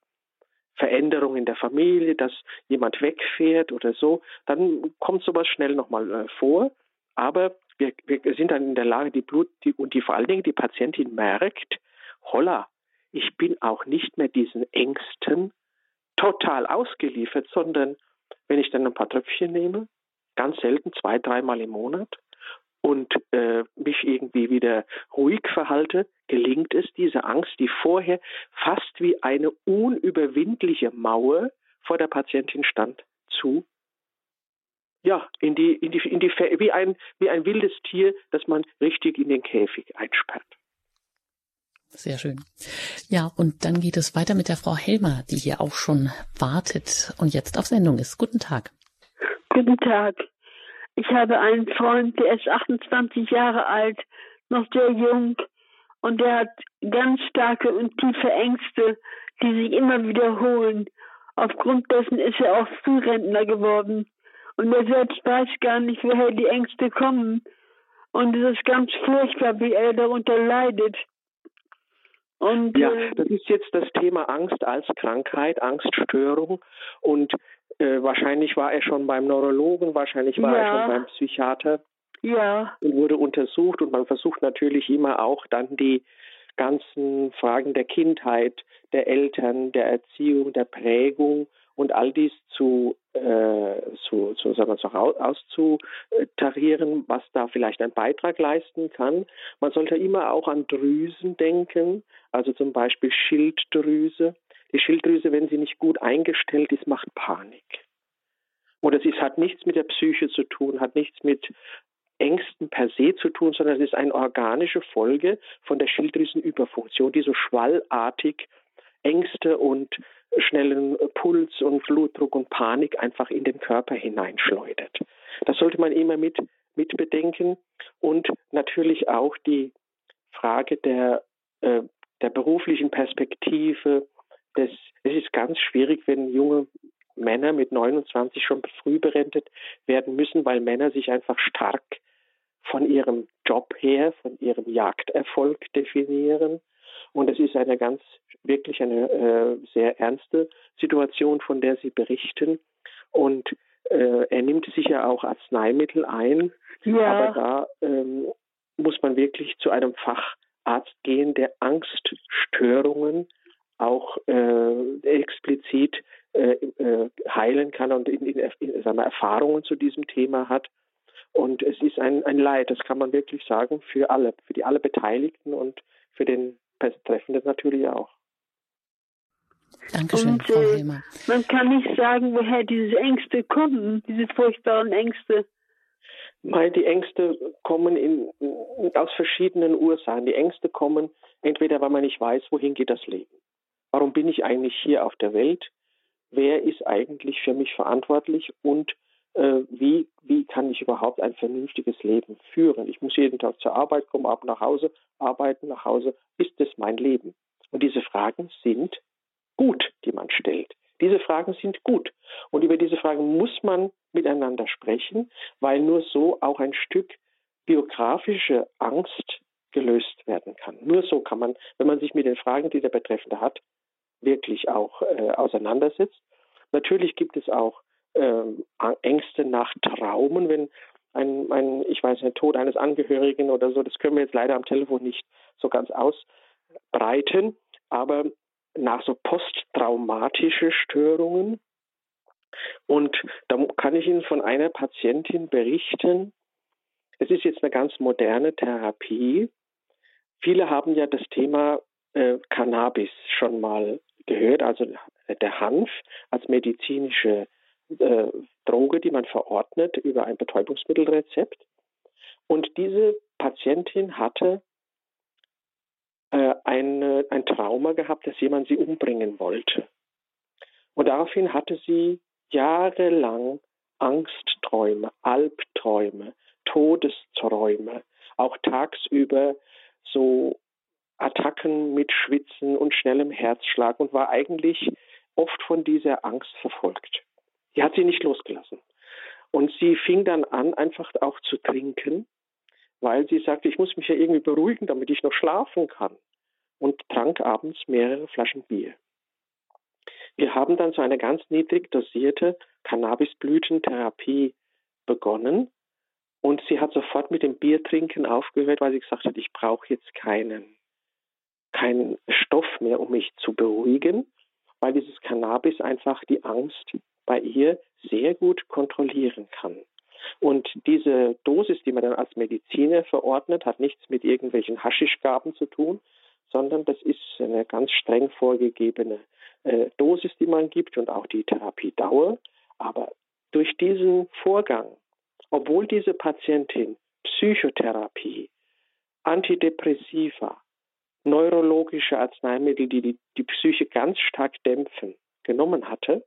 Veränderungen in der Familie, dass jemand wegfährt oder so, dann kommt sowas schnell nochmal äh, vor. Aber wir, wir sind dann in der Lage, die Blut, die, und die vor allen Dingen die Patientin merkt, holla, ich bin auch nicht mehr diesen Ängsten total ausgeliefert, sondern wenn ich dann ein paar Tröpfchen nehme, ganz selten zwei, dreimal im Monat und äh, mich irgendwie wieder ruhig verhalte, gelingt es, diese Angst, die vorher fast wie eine unüberwindliche Mauer vor der Patientin stand, zu ja, in die, in die, in die, wie ein, wie ein wildes Tier, das man richtig in den Käfig einsperrt. Sehr schön. Ja, und dann geht es weiter mit der Frau Helmer, die hier auch schon wartet und jetzt auf Sendung ist. Guten Tag. Guten Tag. Ich habe einen Freund, der ist 28 Jahre alt, noch sehr jung und der hat ganz starke und tiefe Ängste, die sich immer wiederholen. Aufgrund dessen ist er auch Frührentner geworden. Und er selbst weiß gar nicht, woher die Ängste kommen. Und es ist ganz furchtbar, wie er darunter leidet. Und, ja, äh, das ist jetzt das Thema Angst als Krankheit, Angststörung. Und äh, wahrscheinlich war er schon beim Neurologen, wahrscheinlich war ja. er schon beim Psychiater. Ja. Und wurde untersucht. Und man versucht natürlich immer auch dann die ganzen Fragen der Kindheit, der Eltern, der Erziehung, der Prägung und all dies zu, äh, zu, zu, sagen wir, so auszutarieren, was da vielleicht einen Beitrag leisten kann. Man sollte immer auch an Drüsen denken, also zum Beispiel Schilddrüse. Die Schilddrüse, wenn sie nicht gut eingestellt ist, macht Panik. Und es hat nichts mit der Psyche zu tun, hat nichts mit Ängsten per se zu tun, sondern es ist eine organische Folge von der Schilddrüsenüberfunktion, die so schwallartig Ängste und schnellen Puls und Blutdruck und Panik einfach in den Körper hineinschleudert. Das sollte man immer mit, mit bedenken und natürlich auch die Frage der, äh, der beruflichen Perspektive. Das, es ist ganz schwierig, wenn junge Männer mit 29 schon früh berentet werden müssen, weil Männer sich einfach stark von ihrem Job her, von ihrem Jagderfolg definieren. Und es ist eine ganz, wirklich eine äh, sehr ernste Situation, von der Sie berichten. Und äh, er nimmt sicher auch Arzneimittel ein, ja. aber da ähm, muss man wirklich zu einem Facharzt gehen, der Angststörungen auch äh, explizit äh, äh, heilen kann und in, in, in, Erfahrungen zu diesem Thema hat. Und es ist ein, ein Leid, das kann man wirklich sagen, für alle, für die alle Beteiligten und für den Betreffenden natürlich auch. Dankeschön, und, Frau äh. Man kann nicht sagen, woher diese Ängste kommen, diese furchtbaren Ängste. Die Ängste kommen in, aus verschiedenen Ursachen. Die Ängste kommen entweder, weil man nicht weiß, wohin geht das Leben. Warum bin ich eigentlich hier auf der Welt? Wer ist eigentlich für mich verantwortlich und wie, wie kann ich überhaupt ein vernünftiges Leben führen? Ich muss jeden Tag zur Arbeit kommen, ab nach Hause, arbeiten nach Hause. Ist es mein Leben? Und diese Fragen sind gut, die man stellt. Diese Fragen sind gut. Und über diese Fragen muss man miteinander sprechen, weil nur so auch ein Stück biografische Angst gelöst werden kann. Nur so kann man, wenn man sich mit den Fragen, die der Betreffende hat, wirklich auch äh, auseinandersetzt. Natürlich gibt es auch äh, Ängste nach Traumen, wenn ein, ein, ich weiß nicht, Tod eines Angehörigen oder so, das können wir jetzt leider am Telefon nicht so ganz ausbreiten, aber nach so posttraumatische Störungen. Und da kann ich Ihnen von einer Patientin berichten. Es ist jetzt eine ganz moderne Therapie. Viele haben ja das Thema äh, Cannabis schon mal gehört, also der Hanf als medizinische äh, Droge, die man verordnet über ein Betäubungsmittelrezept. Und diese Patientin hatte äh, ein, ein Trauma gehabt, dass jemand sie umbringen wollte. Und daraufhin hatte sie jahrelang Angstträume, Albträume, Todesträume, auch tagsüber so Attacken mit Schwitzen und schnellem Herzschlag und war eigentlich oft von dieser Angst verfolgt. Die hat sie nicht losgelassen. Und sie fing dann an, einfach auch zu trinken weil sie sagte, ich muss mich ja irgendwie beruhigen, damit ich noch schlafen kann. Und trank abends mehrere Flaschen Bier. Wir haben dann so eine ganz niedrig dosierte Cannabisblütentherapie begonnen. Und sie hat sofort mit dem Biertrinken aufgehört, weil sie gesagt hat, ich brauche jetzt keinen, keinen Stoff mehr, um mich zu beruhigen, weil dieses Cannabis einfach die Angst bei ihr sehr gut kontrollieren kann. Und diese Dosis, die man dann als Mediziner verordnet, hat nichts mit irgendwelchen Haschischgaben zu tun, sondern das ist eine ganz streng vorgegebene äh, Dosis, die man gibt und auch die Therapiedauer. Aber durch diesen Vorgang, obwohl diese Patientin Psychotherapie, Antidepressiva, neurologische Arzneimittel, die, die die Psyche ganz stark dämpfen, genommen hatte,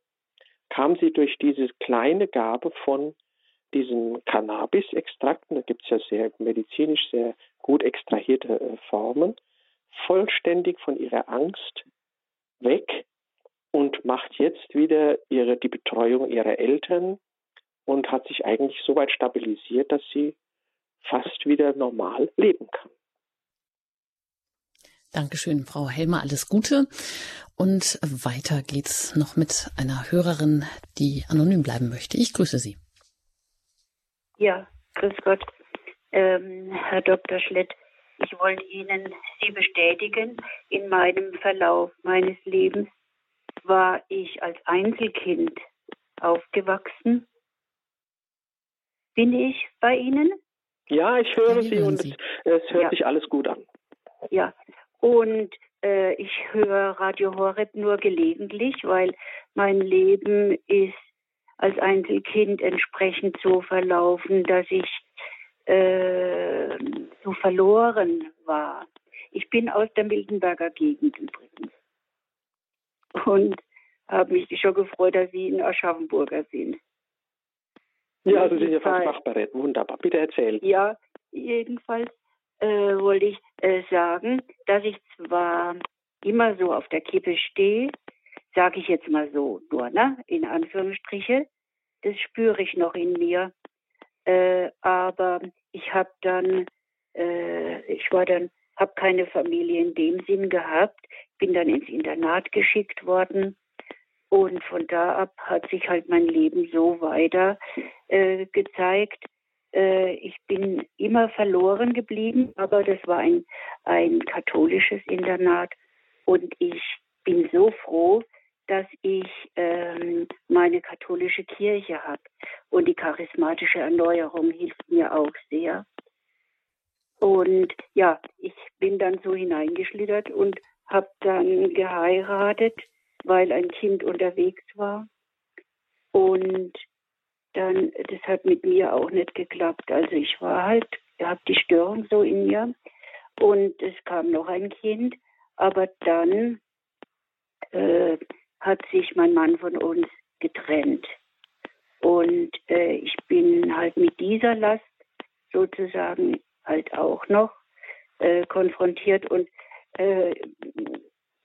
kam sie durch diese kleine Gabe von diesen Cannabis-Extrakten, da gibt es ja sehr medizinisch sehr gut extrahierte äh, Formen, vollständig von ihrer Angst weg und macht jetzt wieder ihre, die Betreuung ihrer Eltern und hat sich eigentlich so weit stabilisiert, dass sie fast wieder normal leben kann. Dankeschön, Frau Helmer, alles Gute. Und weiter geht's noch mit einer Hörerin, die anonym bleiben möchte. Ich grüße Sie. Ja, grüß Gott. Ähm, Herr Dr. Schlett, ich wollte Ihnen Sie bestätigen, in meinem Verlauf meines Lebens war ich als Einzelkind aufgewachsen. Bin ich bei Ihnen? Ja, ich höre Sie und es, es hört ja. sich alles gut an. Ja, und äh, ich höre Radio Horeb nur gelegentlich, weil mein Leben ist als Einzelkind entsprechend so verlaufen, dass ich äh, so verloren war. Ich bin aus der Miltenberger Gegend übrigens. Und habe mich schon gefreut, dass Sie in Aschaffenburger sind. Ja, also Sie sind ja fast Nachbarin. Wunderbar. Bitte erzählen. Ja, jedenfalls äh, wollte ich äh, sagen, dass ich zwar immer so auf der Kippe stehe, sage ich jetzt mal so nur, ne? in Anführungsstriche. Das spüre ich noch in mir. Äh, aber ich habe dann, äh, ich war dann, habe keine Familie in dem Sinn gehabt, bin dann ins Internat geschickt worden und von da ab hat sich halt mein Leben so weiter äh, gezeigt. Äh, ich bin immer verloren geblieben, aber das war ein, ein katholisches Internat und ich bin so froh, dass ich ähm, meine katholische Kirche habe. Und die charismatische Erneuerung hilft mir auch sehr. Und ja, ich bin dann so hineingeschlittert und habe dann geheiratet, weil ein Kind unterwegs war. Und dann, das hat mit mir auch nicht geklappt. Also ich war halt, habe die Störung so in mir. Und es kam noch ein Kind. Aber dann äh, hat sich mein Mann von uns getrennt. Und äh, ich bin halt mit dieser Last sozusagen halt auch noch äh, konfrontiert und äh,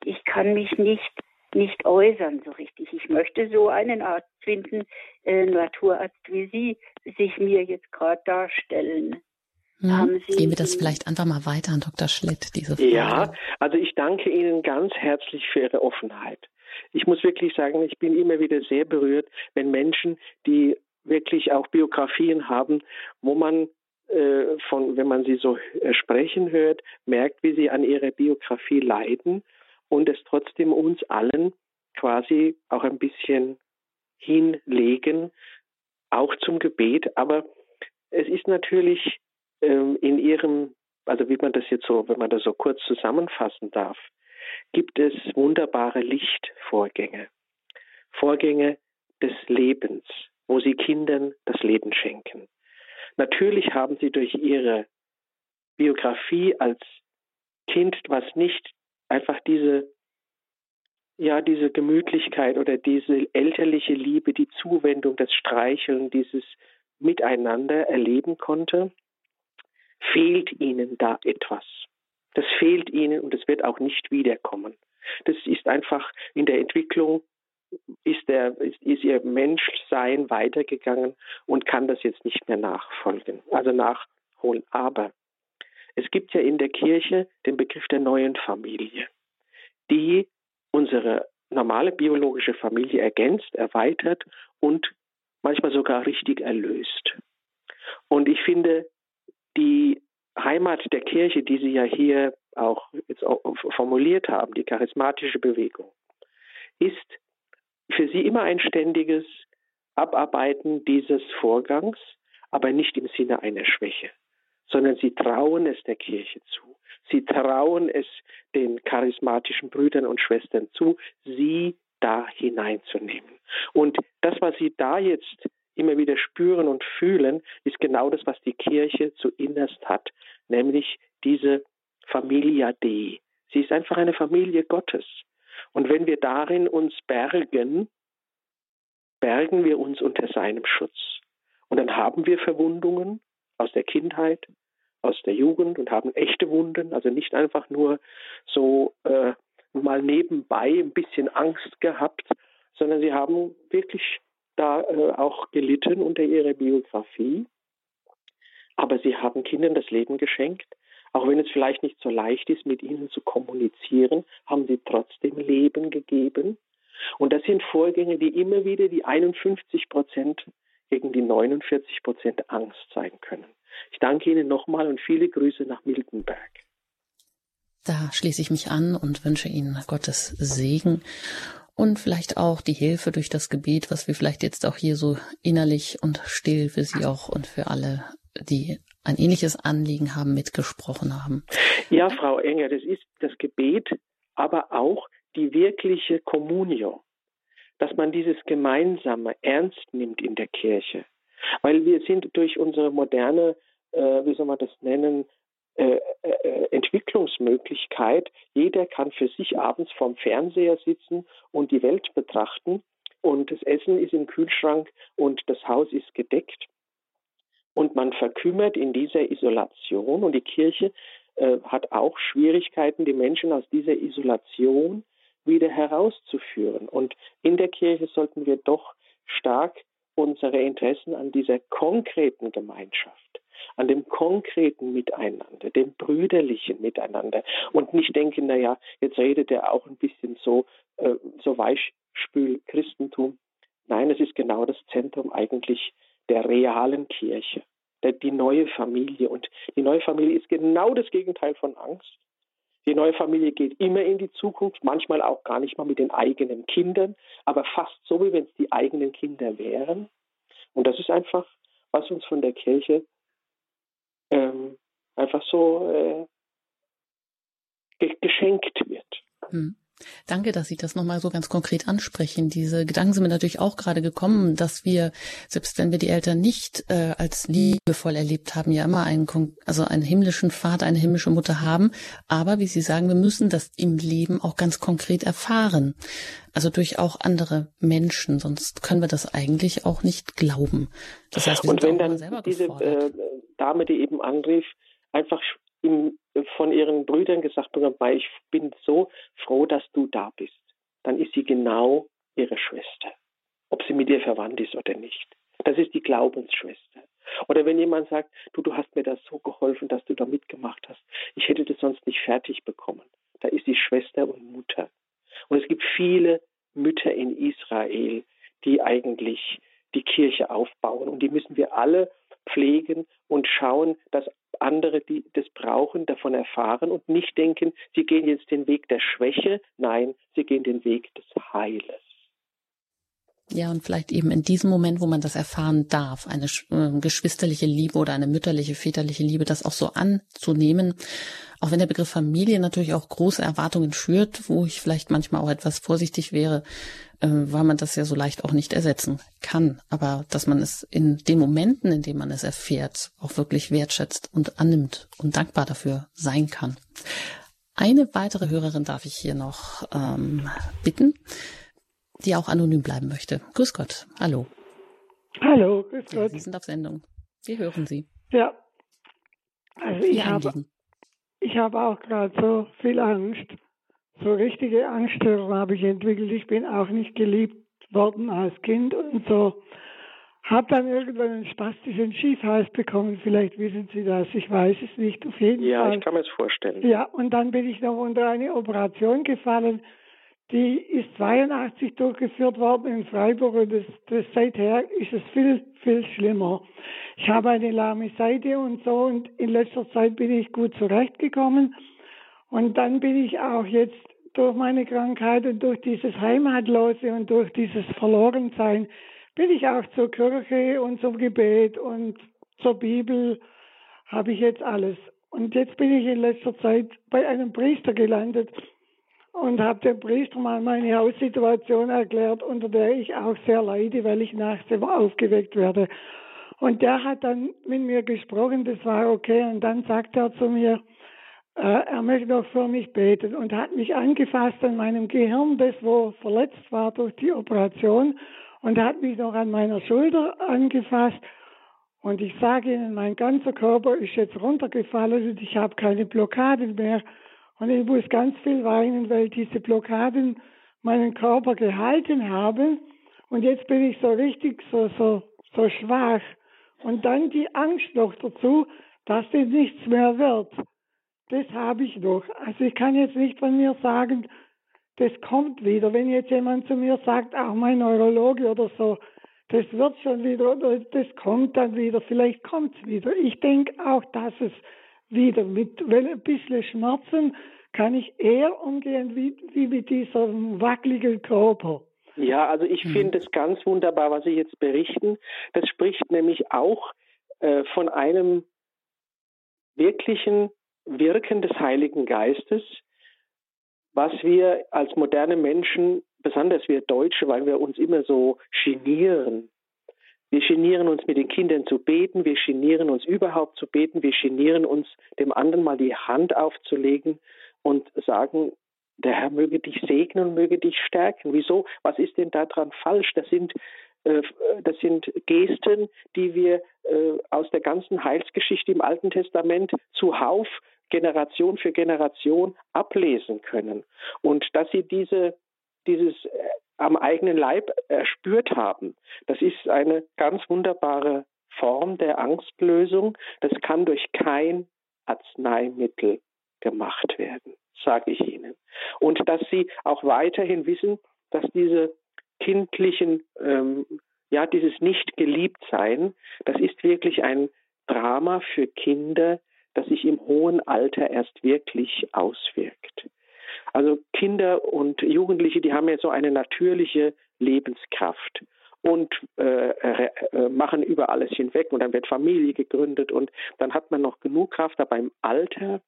ich kann mich nicht nicht äußern so richtig. Ich möchte so einen Arzt finden, äh, Naturarzt wie Sie, sich mir jetzt gerade darstellen. Hm. Gehen wir das vielleicht einfach mal weiter an Dr. Schlitt, diese Frage. Ja, also ich danke Ihnen ganz herzlich für Ihre Offenheit. Ich muss wirklich sagen, ich bin immer wieder sehr berührt, wenn Menschen, die wirklich auch Biografien haben, wo man äh, von, wenn man sie so äh, sprechen hört, merkt, wie sie an ihrer Biografie leiden und es trotzdem uns allen quasi auch ein bisschen hinlegen, auch zum Gebet. Aber es ist natürlich ähm, in ihrem, also wie man das jetzt so, wenn man das so kurz zusammenfassen darf, gibt es wunderbare Lichtvorgänge, Vorgänge des Lebens, wo sie Kindern das Leben schenken. Natürlich haben sie durch ihre Biografie als Kind, was nicht einfach diese ja, diese Gemütlichkeit oder diese elterliche Liebe, die Zuwendung, das Streicheln, dieses Miteinander erleben konnte, fehlt ihnen da etwas. Das fehlt ihnen und es wird auch nicht wiederkommen. Das ist einfach in der Entwicklung ist, der, ist, ist ihr Menschsein weitergegangen und kann das jetzt nicht mehr nachfolgen, also nachholen. Aber es gibt ja in der Kirche den Begriff der neuen Familie, die unsere normale biologische Familie ergänzt, erweitert und manchmal sogar richtig erlöst. Und ich finde, die Heimat der Kirche, die Sie ja hier auch jetzt auch formuliert haben, die charismatische Bewegung, ist für Sie immer ein ständiges Abarbeiten dieses Vorgangs, aber nicht im Sinne einer Schwäche, sondern Sie trauen es der Kirche zu. Sie trauen es den charismatischen Brüdern und Schwestern zu, sie da hineinzunehmen. Und das, was Sie da jetzt immer wieder spüren und fühlen, ist genau das, was die Kirche zu innerst hat, nämlich diese Familia Dei. Sie ist einfach eine Familie Gottes. Und wenn wir darin uns bergen, bergen wir uns unter seinem Schutz. Und dann haben wir Verwundungen aus der Kindheit, aus der Jugend und haben echte Wunden, also nicht einfach nur so äh, mal nebenbei ein bisschen Angst gehabt, sondern sie haben wirklich da äh, auch gelitten unter ihrer Biografie. Aber sie haben Kindern das Leben geschenkt. Auch wenn es vielleicht nicht so leicht ist, mit ihnen zu kommunizieren, haben sie trotzdem Leben gegeben. Und das sind Vorgänge, die immer wieder die 51 Prozent gegen die 49 Prozent Angst sein können. Ich danke Ihnen nochmal und viele Grüße nach Miltenberg. Da schließe ich mich an und wünsche Ihnen Gottes Segen und vielleicht auch die Hilfe durch das Gebet, was wir vielleicht jetzt auch hier so innerlich und still für Sie auch und für alle, die ein ähnliches Anliegen haben, mitgesprochen haben. Ja, Frau Enger, das ist das Gebet, aber auch die wirkliche Kommunio, dass man dieses Gemeinsame ernst nimmt in der Kirche. Weil wir sind durch unsere moderne, äh, wie soll man das nennen, äh, äh, Entwicklungsmöglichkeit. Jeder kann für sich abends vorm Fernseher sitzen und die Welt betrachten. Und das Essen ist im Kühlschrank und das Haus ist gedeckt. Und man verkümmert in dieser Isolation. Und die Kirche äh, hat auch Schwierigkeiten, die Menschen aus dieser Isolation wieder herauszuführen. Und in der Kirche sollten wir doch stark unsere Interessen an dieser konkreten Gemeinschaft an dem konkreten Miteinander, dem brüderlichen Miteinander und nicht denken, naja, jetzt redet er auch ein bisschen so, äh, so weichspül Christentum. Nein, es ist genau das Zentrum eigentlich der realen Kirche, der, die neue Familie. Und die neue Familie ist genau das Gegenteil von Angst. Die neue Familie geht immer in die Zukunft, manchmal auch gar nicht mal mit den eigenen Kindern, aber fast so, wie wenn es die eigenen Kinder wären. Und das ist einfach, was uns von der Kirche ähm, einfach so äh, geschenkt wird. Hm. Danke, dass Sie das nochmal so ganz konkret ansprechen. Diese Gedanken sind mir natürlich auch gerade gekommen, dass wir, selbst wenn wir die Eltern nicht äh, als liebevoll erlebt haben, ja immer einen, also einen himmlischen Vater, eine himmlische Mutter haben. Aber wie Sie sagen, wir müssen das im Leben auch ganz konkret erfahren. Also durch auch andere Menschen, sonst können wir das eigentlich auch nicht glauben. Das heißt, wir Und wenn dann diese äh, Dame, die eben anrief, einfach im, von ihren Brüdern gesagt bekommen, ich bin so froh, dass du da bist, dann ist sie genau ihre Schwester, ob sie mit ihr verwandt ist oder nicht. Das ist die Glaubensschwester. Oder wenn jemand sagt, du, du hast mir das so geholfen, dass du da mitgemacht hast, ich hätte das sonst nicht fertig bekommen. Da ist die Schwester und Mutter. Und es gibt viele Mütter in Israel, die eigentlich die Kirche aufbauen. Und die müssen wir alle pflegen und schauen, dass andere, die das brauchen, davon erfahren und nicht denken, sie gehen jetzt den Weg der Schwäche. Nein, sie gehen den Weg des Heiles. Ja, und vielleicht eben in diesem Moment, wo man das erfahren darf, eine äh, geschwisterliche Liebe oder eine mütterliche, väterliche Liebe, das auch so anzunehmen, auch wenn der Begriff Familie natürlich auch große Erwartungen schürt, wo ich vielleicht manchmal auch etwas vorsichtig wäre, äh, weil man das ja so leicht auch nicht ersetzen kann. Aber dass man es in den Momenten, in denen man es erfährt, auch wirklich wertschätzt und annimmt und dankbar dafür sein kann. Eine weitere Hörerin darf ich hier noch ähm, bitten die auch anonym bleiben möchte. Grüß Gott. Hallo. Hallo, grüß Gott. Ja, Sie sind auf Sendung. Wir hören Sie. Ja. Also ich habe, ich habe auch gerade so viel Angst. So richtige Angststörungen habe ich entwickelt. Ich bin auch nicht geliebt worden als Kind und so. Habe dann irgendwann einen spastischen Schiefhals bekommen. Vielleicht wissen Sie das. Ich weiß es nicht. Auf jeden ja, Fall. Ja, ich kann mir es vorstellen. Ja, und dann bin ich noch unter eine Operation gefallen die ist 82 durchgeführt worden in Freiburg und das, das seither ist es viel, viel schlimmer. Ich habe eine lahme Seite und so und in letzter Zeit bin ich gut zurechtgekommen. Und dann bin ich auch jetzt durch meine Krankheit und durch dieses Heimatlose und durch dieses Verlorensein bin ich auch zur Kirche und zum Gebet und zur Bibel habe ich jetzt alles. Und jetzt bin ich in letzter Zeit bei einem Priester gelandet, und habe dem Priester mal meine Haussituation erklärt, unter der ich auch sehr leide, weil ich nachts immer aufgeweckt werde. Und der hat dann mit mir gesprochen, das war okay. Und dann sagt er zu mir, äh, er möchte doch für mich beten und hat mich angefasst an meinem Gehirn, das wo verletzt war durch die Operation und hat mich noch an meiner Schulter angefasst. Und ich sage Ihnen, mein ganzer Körper ist jetzt runtergefallen und ich habe keine Blockaden mehr. Und ich muss ganz viel weinen, weil diese Blockaden meinen Körper gehalten haben. Und jetzt bin ich so richtig so, so, so schwach. Und dann die Angst noch dazu, dass das nichts mehr wird. Das habe ich noch. Also ich kann jetzt nicht von mir sagen, das kommt wieder. Wenn jetzt jemand zu mir sagt, auch mein Neurologe oder so, das wird schon wieder, oder das kommt dann wieder, vielleicht kommt es wieder. Ich denke auch, dass es wieder mit, ein bisschen Schmerzen kann ich eher umgehen wie, wie mit diesem wackeligen Körper. Ja, also ich mhm. finde es ganz wunderbar, was Sie jetzt berichten. Das spricht nämlich auch äh, von einem wirklichen Wirken des Heiligen Geistes, was wir als moderne Menschen, besonders wir Deutsche, weil wir uns immer so genieren, wir genieren uns mit den Kindern zu beten, wir genieren uns überhaupt zu beten, wir genieren uns dem anderen mal die Hand aufzulegen und sagen, der Herr möge dich segnen und möge dich stärken. Wieso? Was ist denn daran falsch? Das sind äh, das sind Gesten, die wir äh, aus der ganzen Heilsgeschichte im Alten Testament zuhauf Generation für Generation ablesen können. Und dass sie diese, dieses äh, am eigenen Leib erspürt haben. Das ist eine ganz wunderbare Form der Angstlösung. Das kann durch kein Arzneimittel gemacht werden, sage ich Ihnen. Und dass Sie auch weiterhin wissen, dass diese kindlichen, ähm, ja, dieses Nicht-Geliebt-Sein, das ist wirklich ein Drama für Kinder, das sich im hohen Alter erst wirklich auswirkt. Also Kinder und Jugendliche, die haben ja so eine natürliche Lebenskraft und äh, äh, machen über alles hinweg und dann wird Familie gegründet und dann hat man noch genug Kraft, aber im Alter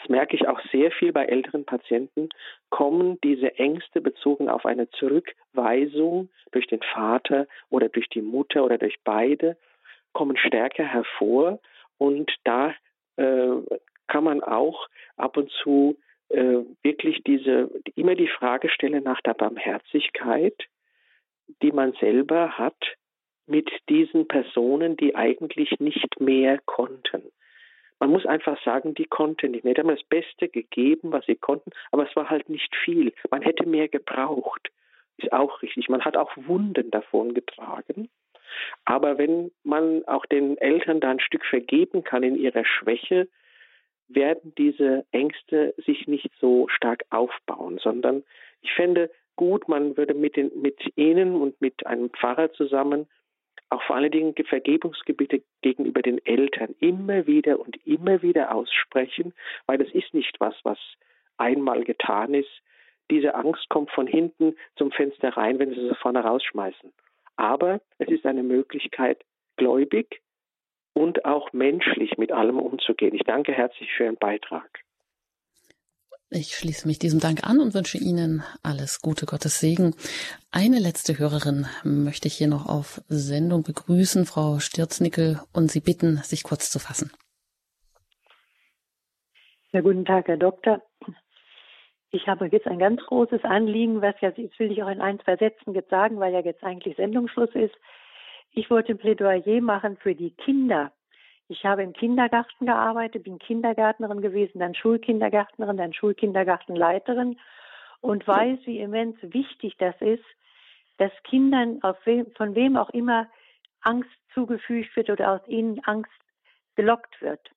das merke ich auch sehr viel bei älteren Patienten, kommen diese Ängste bezogen auf eine Zurückweisung durch den Vater oder durch die Mutter oder durch beide, kommen stärker hervor. Und da äh, kann man auch ab und zu äh, wirklich diese, immer die Frage stellen nach der Barmherzigkeit, die man selber hat mit diesen Personen, die eigentlich nicht mehr konnten. Man muss einfach sagen, die konnten nicht. Die haben das Beste gegeben, was sie konnten, aber es war halt nicht viel. Man hätte mehr gebraucht. Ist auch richtig. Man hat auch Wunden davon getragen. Aber wenn man auch den Eltern da ein Stück vergeben kann in ihrer Schwäche, werden diese Ängste sich nicht so stark aufbauen, sondern ich fände gut, man würde mit, den, mit ihnen und mit einem Pfarrer zusammen auch vor allen Dingen Vergebungsgebiete gegenüber den Eltern immer wieder und immer wieder aussprechen, weil das ist nicht was, was einmal getan ist. Diese Angst kommt von hinten zum Fenster rein, wenn sie sie vorne rausschmeißen. Aber es ist eine Möglichkeit, gläubig und auch menschlich mit allem umzugehen. Ich danke herzlich für Ihren Beitrag. Ich schließe mich diesem Dank an und wünsche Ihnen alles Gute, Gottes Segen. Eine letzte Hörerin möchte ich hier noch auf Sendung begrüßen, Frau Stirznickel, und Sie bitten, sich kurz zu fassen. Ja, guten Tag, Herr Doktor. Ich habe jetzt ein ganz großes Anliegen, was ja, jetzt will ich auch in ein, zwei Sätzen jetzt sagen, weil ja jetzt eigentlich Sendungsschluss ist. Ich wollte ein Plädoyer machen für die Kinder ich habe im Kindergarten gearbeitet, bin Kindergärtnerin gewesen, dann Schulkindergärtnerin, dann Schulkindergartenleiterin und weiß, wie immens wichtig das ist, dass Kindern, wem, von wem auch immer Angst zugefügt wird oder aus ihnen Angst gelockt wird.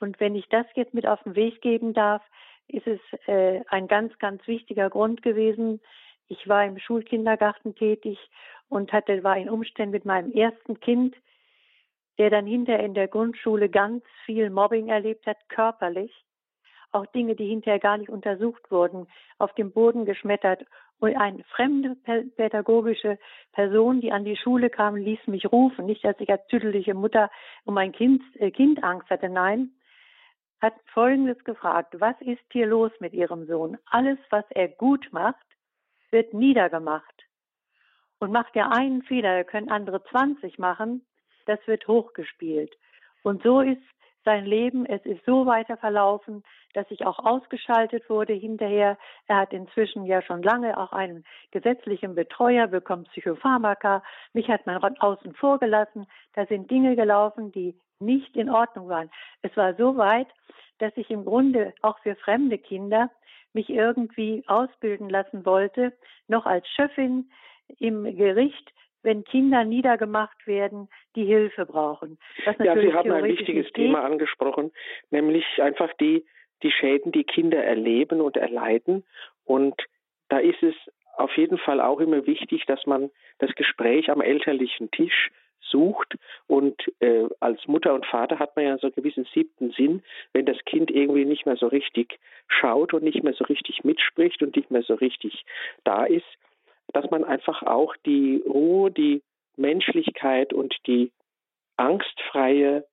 Und wenn ich das jetzt mit auf den Weg geben darf, ist es äh, ein ganz, ganz wichtiger Grund gewesen. Ich war im Schulkindergarten tätig und hatte, war in Umständen mit meinem ersten Kind der dann hinterher in der Grundschule ganz viel Mobbing erlebt hat, körperlich. Auch Dinge, die hinterher gar nicht untersucht wurden, auf dem Boden geschmettert. Und eine fremde pädagogische Person, die an die Schule kam, ließ mich rufen. Nicht, dass ich als tüdelige Mutter um mein kind, äh, kind Angst hatte. Nein, hat Folgendes gefragt. Was ist hier los mit Ihrem Sohn? Alles, was er gut macht, wird niedergemacht. Und macht er einen Fehler, er können andere 20 machen, das wird hochgespielt. Und so ist sein Leben, es ist so weiter verlaufen, dass ich auch ausgeschaltet wurde hinterher. Er hat inzwischen ja schon lange auch einen gesetzlichen Betreuer, bekommt Psychopharmaka. Mich hat man außen vor gelassen. Da sind Dinge gelaufen, die nicht in Ordnung waren. Es war so weit, dass ich im Grunde auch für fremde Kinder mich irgendwie ausbilden lassen wollte, noch als Schöffin im Gericht wenn Kinder niedergemacht werden, die Hilfe brauchen. ja, Sie haben ein wichtiges Thema angesprochen, nämlich einfach die, die Schäden, die Kinder erleben und erleiden. Und da ist es auf jeden Fall auch immer wichtig, dass man das Gespräch am elterlichen Tisch sucht. Und äh, als Mutter und Vater hat man ja so einen gewissen siebten Sinn, wenn das Kind irgendwie nicht mehr so richtig schaut und nicht mehr so richtig mitspricht und nicht mehr so richtig da ist, dass man einfach auch die Ruhe, die Menschlichkeit und die angstfreie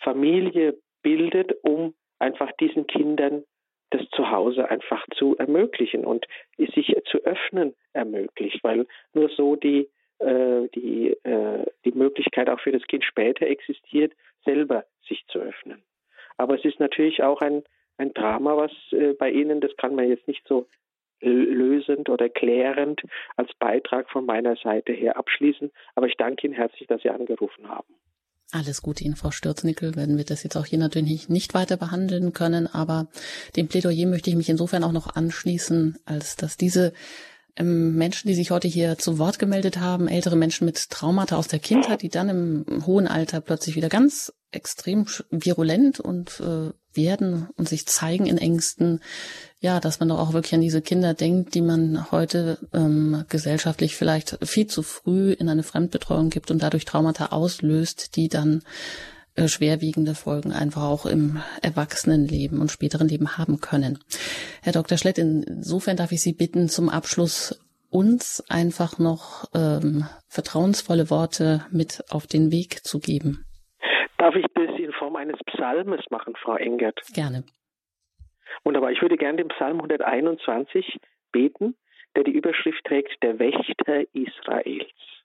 Familie bildet, um einfach diesen Kindern das Zuhause einfach zu ermöglichen und sich zu öffnen ermöglicht, weil nur so die, äh, die, äh, die Möglichkeit auch für das Kind später existiert, selber sich zu öffnen. Aber es ist natürlich auch ein, ein Drama, was äh, bei Ihnen, das kann man jetzt nicht so lösend oder klärend als Beitrag von meiner Seite her abschließen. Aber ich danke Ihnen herzlich, dass Sie angerufen haben. Alles Gute Ihnen, Frau Stürznickel. Werden wir das jetzt auch hier natürlich nicht weiter behandeln können, aber dem Plädoyer möchte ich mich insofern auch noch anschließen, als dass diese Menschen, die sich heute hier zu Wort gemeldet haben, ältere Menschen mit Traumata aus der Kindheit, die dann im hohen Alter plötzlich wieder ganz extrem virulent und äh, werden und sich zeigen in Ängsten, ja, dass man doch auch wirklich an diese Kinder denkt, die man heute ähm, gesellschaftlich vielleicht viel zu früh in eine Fremdbetreuung gibt und dadurch Traumata auslöst, die dann schwerwiegende Folgen einfach auch im Erwachsenenleben und späteren Leben haben können. Herr Dr. Schlett, insofern darf ich Sie bitten, zum Abschluss uns einfach noch ähm, vertrauensvolle Worte mit auf den Weg zu geben. Darf ich das in Form eines Psalmes machen, Frau Engert? Gerne. Wunderbar. Ich würde gerne den Psalm 121 beten, der die Überschrift trägt, der Wächter Israels.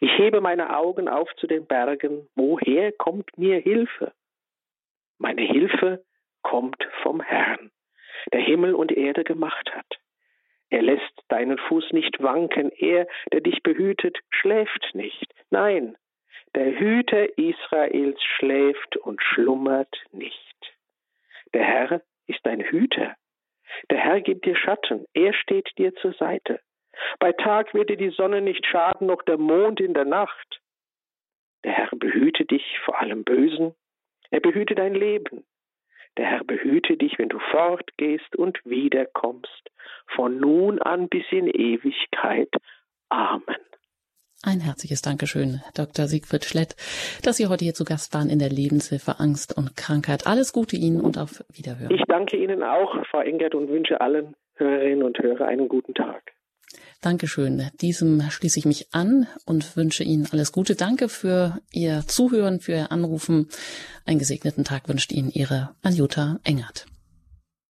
Ich hebe meine Augen auf zu den Bergen. Woher kommt mir Hilfe? Meine Hilfe kommt vom Herrn, der Himmel und Erde gemacht hat. Er lässt deinen Fuß nicht wanken. Er, der dich behütet, schläft nicht. Nein, der Hüter Israels schläft und schlummert nicht. Der Herr ist dein Hüter. Der Herr gibt dir Schatten. Er steht dir zur Seite. Bei Tag wird dir die Sonne nicht schaden, noch der Mond in der Nacht. Der Herr behüte dich vor allem Bösen. Er behüte dein Leben. Der Herr behüte dich, wenn du fortgehst und wiederkommst, von nun an bis in Ewigkeit. Amen. Ein herzliches Dankeschön, Dr. Siegfried Schlett, dass Sie heute hier zu Gast waren in der Lebenshilfe Angst und Krankheit. Alles Gute Ihnen und auf Wiederhören. Ich danke Ihnen auch, Frau Engert, und wünsche allen Hörerinnen und Hörern einen guten Tag. Dankeschön. Diesem schließe ich mich an und wünsche Ihnen alles Gute. Danke für Ihr Zuhören, für Ihr Anrufen. Einen gesegneten Tag wünscht Ihnen Ihre Anjuta Engert.